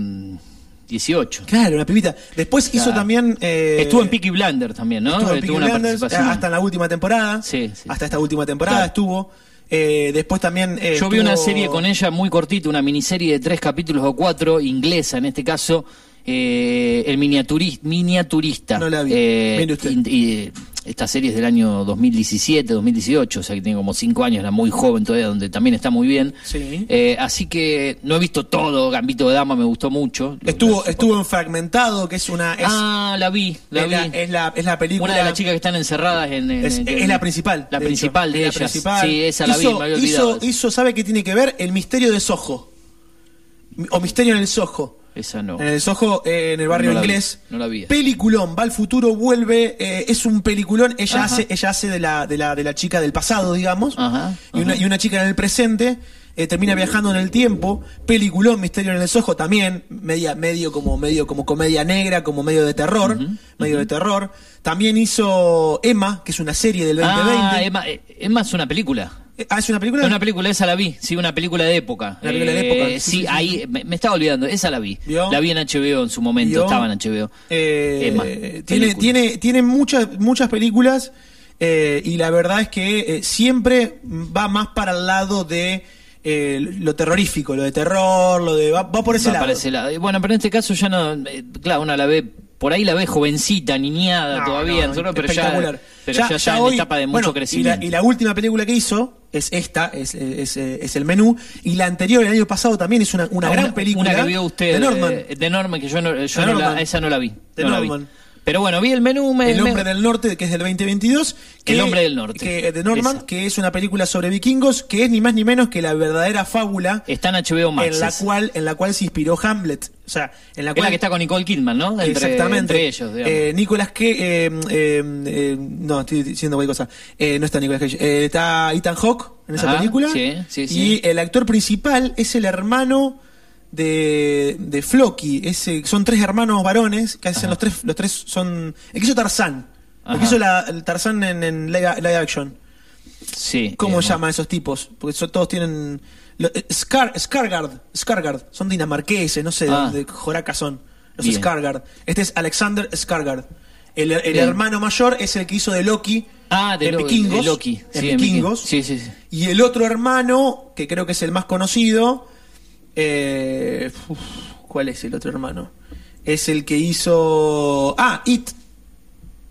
S1: 18.
S10: Claro, una pibita. Después hizo también. eh,
S1: Estuvo en Peaky Blinders también, ¿no?
S10: estuvo en
S1: Eh,
S10: Peaky Blinders,
S1: participación.
S10: hasta en la última temporada.
S1: Sí, sí.
S10: Hasta esta última temporada
S1: Claro.
S10: estuvo. Eh, después también. eh,
S1: Yo vi una serie con ella muy cortita, una miniserie de tres capítulos o cuatro, inglesa en este caso, eh, El miniaturi- Miniaturista.
S10: No la vi.
S1: Eh,
S10: Mire usted.
S1: y- y esta serie es del año 2017, 2018, o sea que tiene como cinco años, era muy joven todavía, donde también está muy bien.
S10: Sí.
S1: Eh, así que no he visto todo, Gambito de Dama me gustó mucho.
S10: Estuvo, estuvo en Fragmentado, que es una. Es,
S1: ah, la vi, la
S10: es,
S1: vi.
S10: la, es, la, es la película.
S1: Una de las chicas que están encerradas en... en-
S10: Es,
S1: en-
S10: la principal.
S1: La
S10: de
S1: principal de ellas.
S10: principal.
S1: Sí, esa la vi,
S10: hizo,
S1: me había olvidado.
S10: Hizo, hizo, ¿sabe qué tiene que ver? El misterio de Soho. O Misterio en el Soho.
S1: Esa no.
S10: En el Soho, eh, en el barrio
S1: No la vi,
S10: inglés.
S1: no la vi.
S10: Peliculón, va al futuro, vuelve, eh, es un peliculón. Ella
S1: Ajá.
S10: hace, ella hace de la, de la, de la chica del pasado, digamos.
S1: Ajá,
S10: y, una, y una chica en el presente. Eh, termina viajando en el tiempo. Peliculón, Misterio en el Soho también. Media, medio como, medio como comedia negra, como medio de terror. medio de terror. También hizo Emma, que es una serie del 2020.
S1: Ah, Emma, eh, Emma es una película.
S10: Eh, Ah, es una película.
S1: Una película, esa la vi, sí, una película de época.
S10: Una película de época, sí,
S1: Sí,
S10: sí, sí,
S1: ahí. Me, me estaba olvidando, esa la vi.
S10: ¿Vio?
S1: La vi en HBO en su momento,
S10: ¿Vio?
S1: estaba en HBO.
S10: Eh,
S1: Emma,
S10: tiene,
S1: película.
S10: tiene, tiene muchas, muchas películas eh, y la verdad es que siempre va más para el lado de eh, lo terrorífico, lo de terror, lo de va, va por ese
S1: Va
S10: lado.
S1: para ese lado. Bueno, pero en este caso ya no, eh, claro, una la ve, por ahí la ve jovencita, niñada
S10: No,
S1: todavía,
S10: no,
S1: pero ya. Pero ya está en etapa de mucho
S10: bueno, y la-
S1: crecimiento.
S10: Y la, última película que hizo es esta, es, es, es el menú. Y la anterior, el año pasado, también es una, una gran película.
S1: Una que vio usted.
S10: De Norman.
S1: eh, de Norman, que yo, no, yo la-
S10: Norman.
S1: esa no la vi.
S10: De
S1: no la vi. Pero bueno, vi el menú. Me,
S10: el
S1: me-
S10: hombre del norte, que es del 2022. Que,
S1: El hombre del norte.
S10: que- de Norman, que es una película sobre vikingos, que es ni más ni menos que la verdadera fábula.
S1: Está en HBO Max.
S10: En la cual, en la cual se inspiró Hamlet. O sea, en la
S1: Es
S10: cual
S1: la que está con Nicole Kidman, ¿no? Entre,
S10: Exactamente.
S1: Entre ellos.
S10: Eh, Nicolas que eh, eh, eh, no, estoy diciendo cualquier cosa. Eh, no está Nicolas Cage. Eh, está Ethan Hawke en esa
S1: Ajá,
S10: película.
S1: sí, sí, sí.
S10: Y el actor principal es el hermano de, de Floki. Ese, son tres hermanos varones que hacen los tres, los tres son. El que hizo Tarzán. El que hizo la, el Tarzán en, en live, live action.
S1: sí.
S10: ¿Cómo
S1: eh,
S10: llaman esos tipos? Porque son- todos tienen. lo- eh, Scar, Skargard, Skargard, son dinamarqueses, no sé de
S1: Ah.
S10: dónde Joraca son. Los
S1: Bien.
S10: Skargard. Este es Alexander Skargard. El, el hermano mayor es el que hizo de Loki
S1: Ah, de
S10: en
S1: Lo-
S10: Vikingos.
S1: de Loki. Sí, en
S10: Vikingos.
S1: Sí, sí, sí.
S10: Y el otro hermano, que creo que es el más conocido, eh, uf, ¿cuál es el otro hermano? Es el que hizo... Ah, It.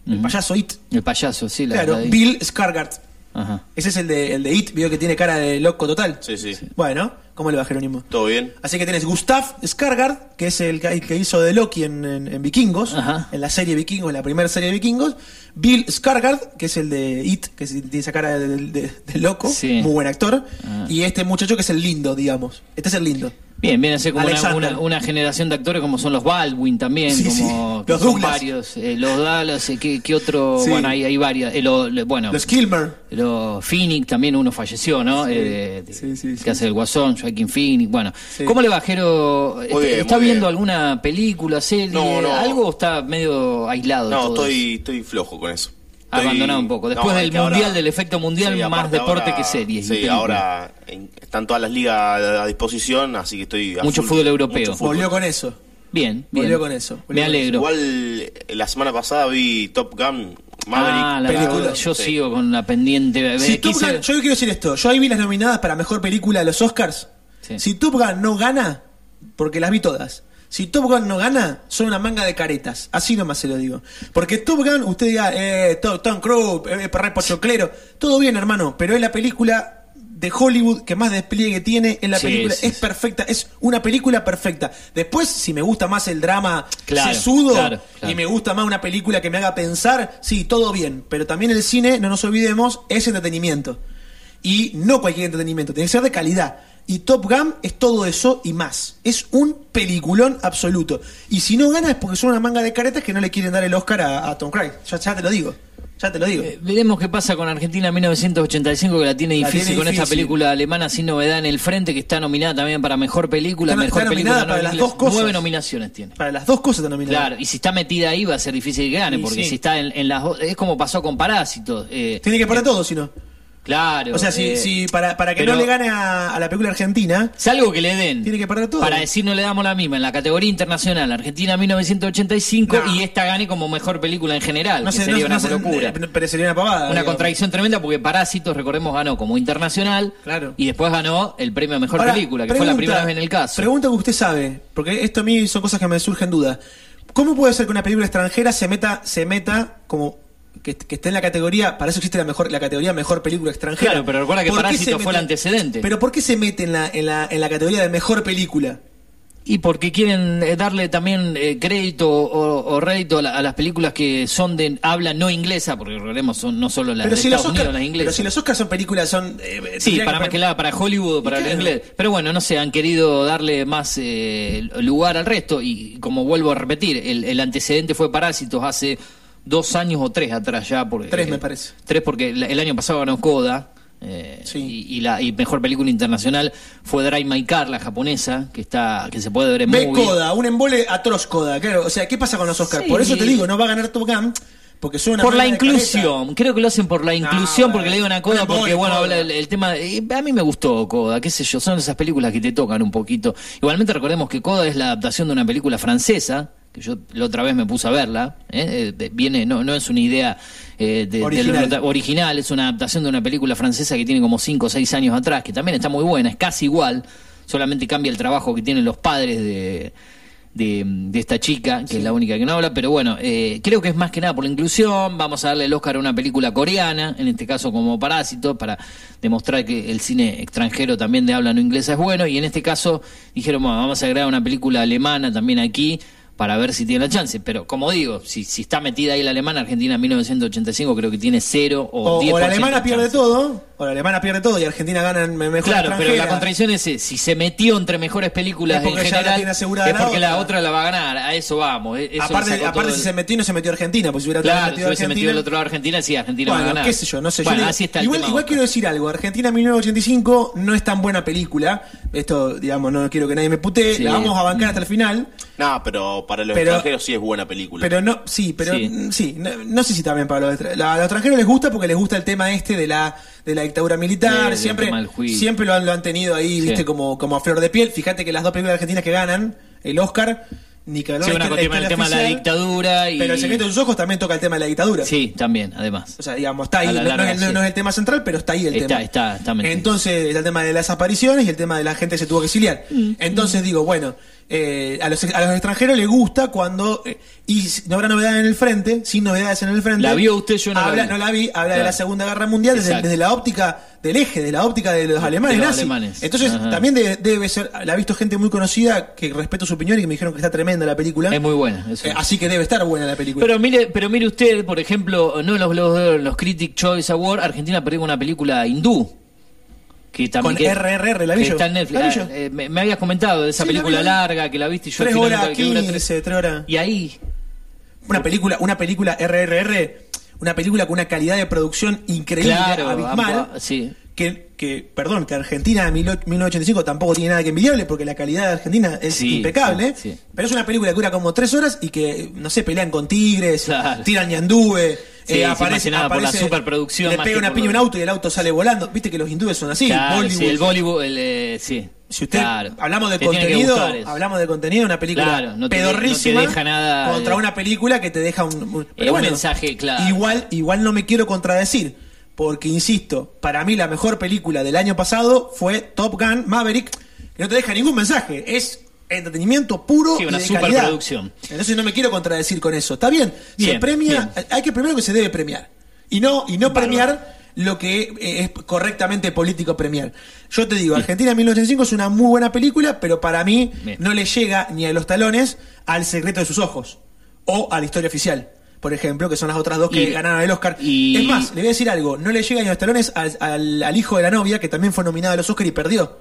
S10: El payaso It.
S1: El payaso, sí. La,
S10: Claro,
S1: la.
S10: Bill Skargard.
S1: Ajá.
S10: Ese es el de, el de It, vio que tiene cara de loco total.
S2: Sí, sí.
S10: Bueno, ¿cómo le va Jerónimo?
S2: ¿Todo bien?
S10: Así que tenés Gustav Skargard, que es el que, hizo de Loki en, en- en Vikingos, en la serie Vikingos, en la primera serie de Vikingos. Bill Skargard, que es el de It, que tiene esa cara de, de- de loco,
S1: Sí.
S10: muy buen actor.
S1: Ah.
S10: Y este muchacho que es el lindo, digamos. Este es el lindo.
S1: Bien, viene a ser como una, una- una generación de actores como son los Baldwin también,
S10: Sí,
S1: como
S10: Los Douglas.
S1: varios, eh, los Dallas, eh, ¿qué, qué otro?
S10: Sí.
S1: Bueno, hay, hay varios. eh, lo- lo- bueno,
S10: Los Kilmer.
S1: los Phoenix también uno falleció, ¿no?
S10: Sí,
S1: Eh,
S10: sí, sí,
S1: que hace el Guasón, Joaquín Phoenix. Bueno,
S10: Sí.
S1: ¿cómo le va, Jero?
S2: Muy
S1: ¿Está,
S2: bien,
S1: está
S2: muy
S1: viendo
S2: bien.
S1: alguna película, serie,
S2: No, no.
S1: algo o está medio aislado?
S2: No,
S1: todo
S2: estoy, estoy flojo con eso. Estoy-
S1: Abandonado un poco. Después
S2: No,
S1: del
S2: ahora-
S1: mundial, del efecto mundial,
S2: Sí,
S1: más deporte
S2: ahora-
S1: que series. y
S2: Sí, ahora en- están todas las ligas a, a disposición, así que estoy.
S1: Mucho
S2: full.
S1: fútbol europeo.
S2: Mucho fútbol.
S10: Volvió con eso.
S1: Bien, bien.
S10: Volvió con eso.
S1: Me
S10: con
S1: alegro.
S2: Igual eh, la semana pasada vi Top Gun Maverick.
S1: Ah, la
S10: película.
S1: yo
S2: Sí.
S1: sigo con la pendiente.
S10: Si Top
S1: quise-
S10: Gun- yo quiero decir esto. Yo ahí vi las nominadas para mejor película de los Oscars.
S1: Sí.
S10: Si Top Gun no gana, porque las vi todas. Si Top Gun no gana, son una manga de caretas. Así nomás se lo digo. Porque Top Gun, usted diga, eh, Tom, Cruise, eh, re pochoclero. Todo bien, hermano. Pero es la película de Hollywood que más despliegue tiene en la
S1: Sí,
S10: película.
S1: sí,
S10: es
S1: sí.
S10: perfecta. Es una película perfecta. Después, si me gusta más el drama
S1: Claro,
S10: sesudo
S1: claro, claro.
S10: y me gusta más una película que me haga pensar, sí, todo bien. Pero también el cine, no nos olvidemos, es entretenimiento. Y no cualquier entretenimiento, tiene que ser de calidad. Y Top Gun es todo eso y más. Es un peliculón absoluto. Y si no gana es porque son una manga de caretas que no le quieren dar el Oscar a, a Tom Cruise. Ya, ya te lo digo. Ya te lo digo.
S1: Eh, Veremos qué pasa con Argentina 1985, que la tiene
S10: La
S1: difícil
S10: tiene
S1: con esta película alemana sin novedad en el frente, que está nominada también para mejor película,
S10: Está-
S1: mejor
S10: está
S1: película
S10: nominada
S1: no
S10: para las dos cosas.
S1: Nueve nominaciones tiene.
S10: Para las dos cosas te nominan.
S1: Claro, y si está metida ahí va a ser difícil que gane, porque
S10: sí.
S1: si está en, en las dos- es como pasó con Parásitos. eh,
S10: Tiene que para todo, si no.
S1: Claro.
S10: O sea, si,
S1: eh,
S10: si para, para que no le gane a, a la película argentina,
S1: Salvo que le den.
S10: tiene que parar todo.
S1: Para decir no le damos la misma en la categoría internacional Argentina 1985
S10: No.
S1: y esta gane como mejor película en general,
S10: no
S1: que
S10: sé,
S1: sería
S10: no,
S1: una
S10: no sé,
S1: locura.
S10: eh, pero sería una pavada.
S1: Una
S10: digamos.
S1: contradicción tremenda porque Parásitos, recordemos, ganó como internacional
S10: Claro.
S1: y después ganó el premio a mejor
S10: Ahora,
S1: película, que fue la primera vez en el caso.
S10: Pregunta que usted sabe, porque esto a mí son cosas que me surgen dudas. ¿Cómo puede ser que una película extranjera se meta, se meta como que, que esté en la categoría, para eso existe la mejor, la categoría mejor película extranjera?
S1: Claro, pero recuerda que
S10: ¿Por qué
S1: Parásito fue el antecedente.
S10: Pero ¿por qué se mete en la, en la, en la categoría de mejor película?
S1: Y porque quieren eh, darle también eh, crédito o, o rédito a, la- a las películas que son de habla no inglesa, porque recordemos, son no solo las
S10: Pero
S1: de
S10: si, los
S1: Estados
S10: Oscar,
S1: Unidos, las
S10: pero
S1: inglesas.
S10: si los Oscars son películas, son... eh,
S1: Sí, para más que nada, para Hollywood, para el inglés. Pero bueno, no sé, han querido darle más eh, lugar al resto. Y como vuelvo a repetir, el, el antecedente fue Parásitos hace dos años o tres atrás ya. Porque,
S10: Tres,
S1: eh,
S10: me parece.
S1: Tres porque el, año pasado ganó Coda. eh, y, y la y mejor película internacional fue Drive My Car, la japonesa, que está que se puede ver en
S10: Ve
S1: movie.
S10: Coda, un embole atroz Coda, claro. O sea, ¿qué pasa con los Oscars?
S1: Sí.
S10: Por eso te digo, no va a ganar Top Gun, porque son una
S1: Por la inclusión, creo que lo hacen por la inclusión, porque le digo una
S10: embole,
S1: porque bueno, habla el, el tema, de- a mí me gustó Coda, qué sé yo, son esas películas que te tocan un poquito. Igualmente recordemos que Coda es la adaptación de una película francesa, que yo la otra vez me puse a verla, ¿eh? Eh, viene, no, no es una idea eh, de- de
S10: Original.
S1: lo- original, es una adaptación de una película francesa que tiene como 5 o 6 años atrás, que también está muy buena, es casi igual, solamente cambia el trabajo que tienen los padres de de, de esta chica, que es la única que no habla, pero bueno, eh, creo que es más que nada por la inclusión, vamos a darle el Oscar a una película coreana, en este caso como Parásito, para demostrar que el cine extranjero también de habla no inglesa es bueno, y en este caso dijeron, bueno, vamos a agregar una película alemana también aquí, para ver si tiene la chance. Pero como digo, si, si está metida ahí la alemana, Argentina en 1985 creo que tiene cero o,
S10: O,
S1: 10%
S10: o la alemana
S1: de
S10: pierde todo, o la alemana pierde todo y Argentina gana en mejor
S1: Claro, pero la contradicción es eh, si se metió entre mejores películas
S10: Es porque
S1: en
S10: la
S1: general,
S10: tiene asegurada
S1: es porque la
S10: otra.
S1: otra la va a ganar. A eso vamos. eh, eso
S10: aparte, aparte si
S1: el-
S10: se metió no se metió Argentina, pues si hubiera
S1: Claro, si
S10: metido
S1: hubiese
S10: Argentina.
S1: metido el otro lado Argentina, sí, Argentina va a ganar.
S10: qué sé yo, no sé. yo
S1: Bueno,
S10: le-
S1: así está el
S10: igual
S1: tema
S10: igual
S1: Oscar.
S10: quiero decir algo. Argentina 1985 no es tan buena película. Esto, digamos, no quiero que nadie me putee.
S2: Sí.
S10: La vamos a bancar hasta el final.
S2: No, pero para los
S10: Pero-
S2: extranjeros sí es buena película.
S10: Pero no, sí, pero
S2: Sí.
S10: sí, no, no sé si también para los, extra- la- a los extranjeros les gusta porque les gusta el tema este de la de la dictadura militar, siempre siempre lo han, lo han tenido ahí,
S1: Sí.
S10: viste, como, como a flor de piel. Fíjate que las dos películas argentinas que ganan el Oscar, ni que
S1: Sí, una el tema de la dictadura y...
S10: Pero el secreto de sus ojos también toca el tema de la dictadura.
S1: Sí, también, además.
S10: O sea, digamos, está ahí,
S1: la
S10: no, no
S1: sí.
S10: no es el tema central, pero está ahí el
S1: Está,
S10: tema.
S1: está, está.
S10: Entonces, está el tema de las apariciones y el tema de la gente que se tuvo que exiliar.
S1: Mm.
S10: Entonces digo, bueno, eh, a, los, a los extranjeros les gusta cuando, eh, y no habrá novedades en el frente, sin novedades en el frente.
S1: ¿La vio usted? Yo no la
S10: habla,
S1: vi.
S10: no la vi, habla de
S1: Claro.
S10: la Segunda Guerra Mundial desde,
S1: Exacto.
S10: desde la óptica del eje, de la óptica de los alemanes
S1: los
S10: nazis.
S1: alemanes.
S10: Entonces,
S1: Ajá.
S10: también debe, debe ser, la ha visto gente muy conocida que respeto su opinión y que me dijeron que está tremenda la película.
S1: Es muy buena. eso.
S10: Eh, así que debe estar buena la película.
S1: Pero mire, pero mire usted, por ejemplo, no en los Globos de Oro, en los Critic Choice Award, Argentina perdió una película hindú. Que también
S10: Con
S1: que-
S10: RRR, ¿la vi
S1: que
S10: yo?
S1: está en Netflix.
S10: ¿La?
S1: Ah, eh, me, me habías comentado de esa
S10: Sí,
S1: película
S10: la
S1: larga que la viste y yo
S10: Tres horas,
S1: tres-
S10: 15, tres horas.
S1: Y ahí,
S10: Una película, una película RRR, una película con una calidad de producción increíble,
S1: claro,
S10: abismal.
S1: ampa- sí.
S10: Que, que, perdón, que Argentina en 1985 tampoco tiene nada que envidiable porque la calidad de Argentina es
S1: Sí,
S10: impecable.
S1: sí.
S10: Pero es una película que dura como tres horas y que, no sé, pelean con tigres,
S1: Claro.
S10: tiran ñandúe.
S1: Sí, más que nada por la superproducción,
S10: Le pega una piña a un auto y el auto sale volando. Viste que los hindúes son así.
S1: claro,
S10: Bollywood.
S1: sí, el Bollywood, el, eh, sí.
S10: Si usted
S1: Claro.
S10: hablamos de contenido, hablamos de contenido, una película
S1: Claro, no te-
S10: pedorrísima
S1: no te deja nada
S10: contra una película que te deja un, un-
S1: Eh,
S10: pero
S1: un
S10: bueno,
S1: mensaje claro.
S10: Igual, igual no me quiero contradecir, porque insisto, para mí la mejor película del año pasado fue Top Gun Maverick, que no te deja ningún mensaje, es entretenimiento puro
S1: Sí,
S10: y
S1: una
S10: de calidad.
S1: superproducción.
S10: Entonces no me quiero contradecir con eso. Está bien, se
S1: Bien,
S10: premia, hay que primero que se debe premiar y no y no premiar lo que eh, es correctamente político premiar. Yo te digo, Argentina 1985 es una muy buena película, pero para mí no le llega ni a los talones al secreto de sus ojos o a la historia oficial. Por ejemplo, que son las otras dos que
S1: Y-
S10: ganaron el Oscar.
S1: y-
S10: Es más, le voy a decir algo, no le llega ni a los talones al, al- al hijo de la novia, que también fue nominado a los Oscar y perdió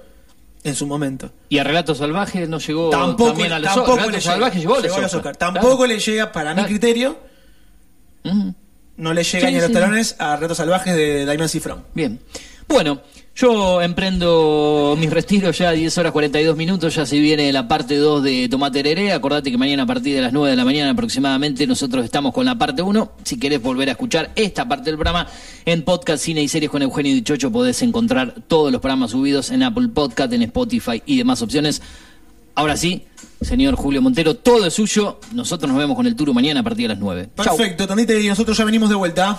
S10: en su momento.
S1: Y a Relato Salvaje no llegó
S10: Tampoco,
S1: también a los
S10: tampoco
S1: Relato
S10: le
S1: Salvaje
S10: llega,
S1: llegó a los
S10: llegó a los
S1: Oscar.
S10: Oscar. Tampoco le llega, para mi criterio, no le llega
S1: Sí,
S10: ni a los
S1: sí.
S10: talones a Retos Salvajes de Diamond Cifrón.
S1: Bien. Bueno, yo emprendo mis retiros ya a 10 horas 42 minutos, ya se viene la parte 2 de Tomate Hereré. Acordate que mañana a partir de las 9 de la mañana aproximadamente nosotros estamos con la parte 1. Si querés volver a escuchar esta parte del programa en podcast Cine y Series con Eugenio Dichocho podés encontrar todos los programas subidos en Apple Podcast, en Spotify y demás opciones. Ahora sí, señor Julio Montero, todo es suyo. Nosotros nos vemos con el Turo mañana a partir de las 9. Chau.
S10: Perfecto, Tandite, y nosotros ya venimos de vuelta.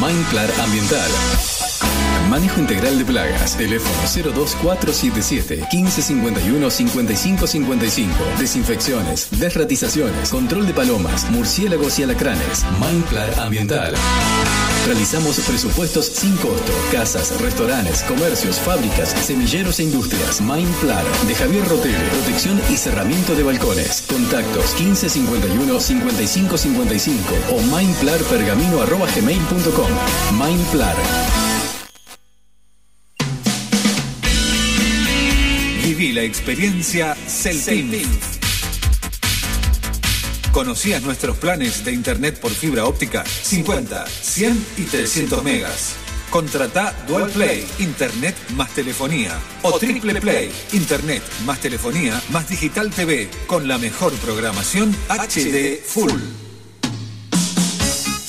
S11: Mindplar Ambiental. Manejo integral de plagas. Teléfono 02477 1551 5555. Desinfecciones, desratizaciones, control de palomas, murciélagos y alacranes. Mindplar Ambiental. Realizamos presupuestos sin costo. Casas, restaurantes, comercios, fábricas, semilleros e industrias. Mindplar de Javier Rotele. Protección y cerramiento de balcones. Contactos 1551 5555 o mindplarpergamino.gmail.com. Mindplar.
S4: Viví la experiencia Celpin. ¿Conocías nuestros planes de internet por fibra óptica? 50, 100 y 300 megas. Contrata Dual Play, Internet más telefonía. O Triple Play, Internet más telefonía más Digital TV, con la mejor programación HD Full.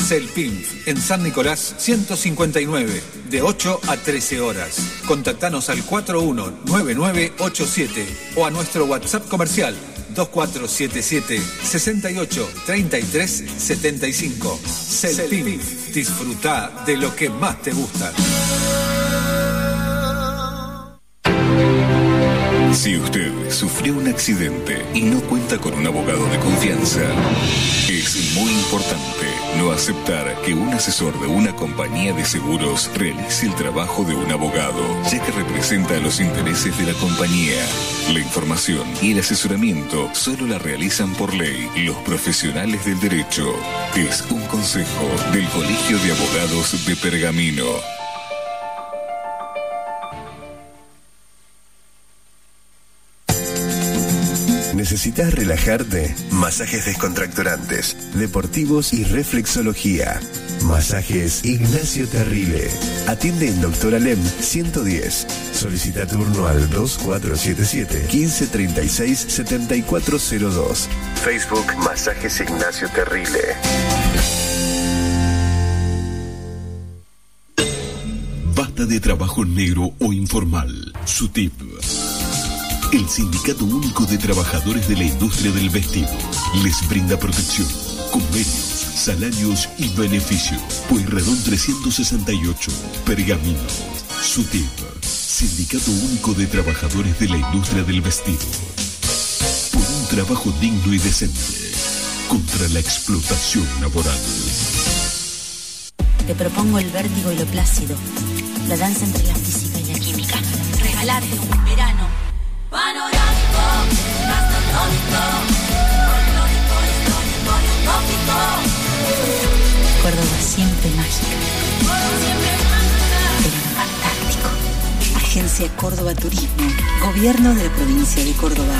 S4: Celpinf, en San Nicolás 159, de 8 a 13 horas. Contactanos al 419987 o a nuestro WhatsApp comercial 2477 68 33 75. Celpinf, disfruta de lo que más te gusta.
S5: Si usted sufrió un accidente y no cuenta con un abogado de confianza, es muy importante no aceptar que un asesor de una compañía de seguros realice el trabajo de un abogado, ya que representa los intereses de la compañía. La información y el asesoramiento solo la realizan por ley los profesionales del derecho. Es un consejo del Colegio de Abogados de Pergamino.
S6: ¿Necesitas relajarte? Masajes descontracturantes, deportivos y reflexología. Masajes Ignacio Terrile. Atiende en Doctor Alem 110. Solicita turno al 2477 1536 7402. Facebook Masajes Ignacio Terrile.
S5: Basta de trabajo negro o informal. SUTIP. El Sindicato Único de Trabajadores de la Industria del Vestido les brinda protección, convenios, salarios y beneficios. Pueyrredón 368, Pergamino. SUTIP. Sindicato Único de Trabajadores de la Industria del Vestido. Por un trabajo digno y decente. Contra la explotación laboral.
S7: Te propongo el vértigo y lo plácido, la danza entre la física y la química. Regalarte un verano panorámico, gastronómico, folclórico, histórico y utópico. Córdoba siempre mágica. Pero fantástico.
S12: Agencia Córdoba Turismo, Gobierno de la provincia de Córdoba.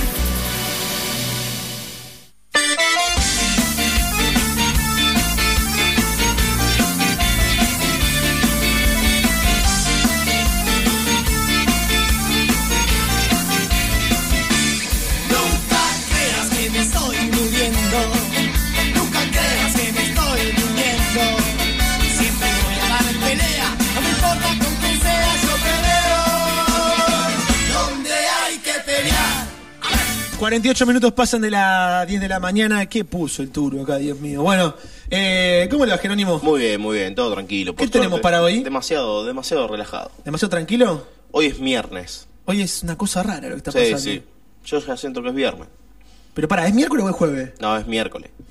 S10: 48 minutos pasan de las 10 de la mañana. ¿Qué puso el turbo acá, Dios mío? Bueno, eh, ¿cómo le va, Jerónimo?
S13: Muy bien, muy bien, todo tranquilo.
S10: ¿Qué tenemos para hoy?
S13: Demasiado, demasiado relajado.
S10: ¿Demasiado tranquilo?
S13: Hoy es viernes.
S10: Hoy es una cosa rara lo que está
S13: Sí,
S10: pasando.
S13: sí. Yo ya siento que es viernes.
S10: Pero para, ¿es miércoles o es jueves?
S13: No, es miércoles.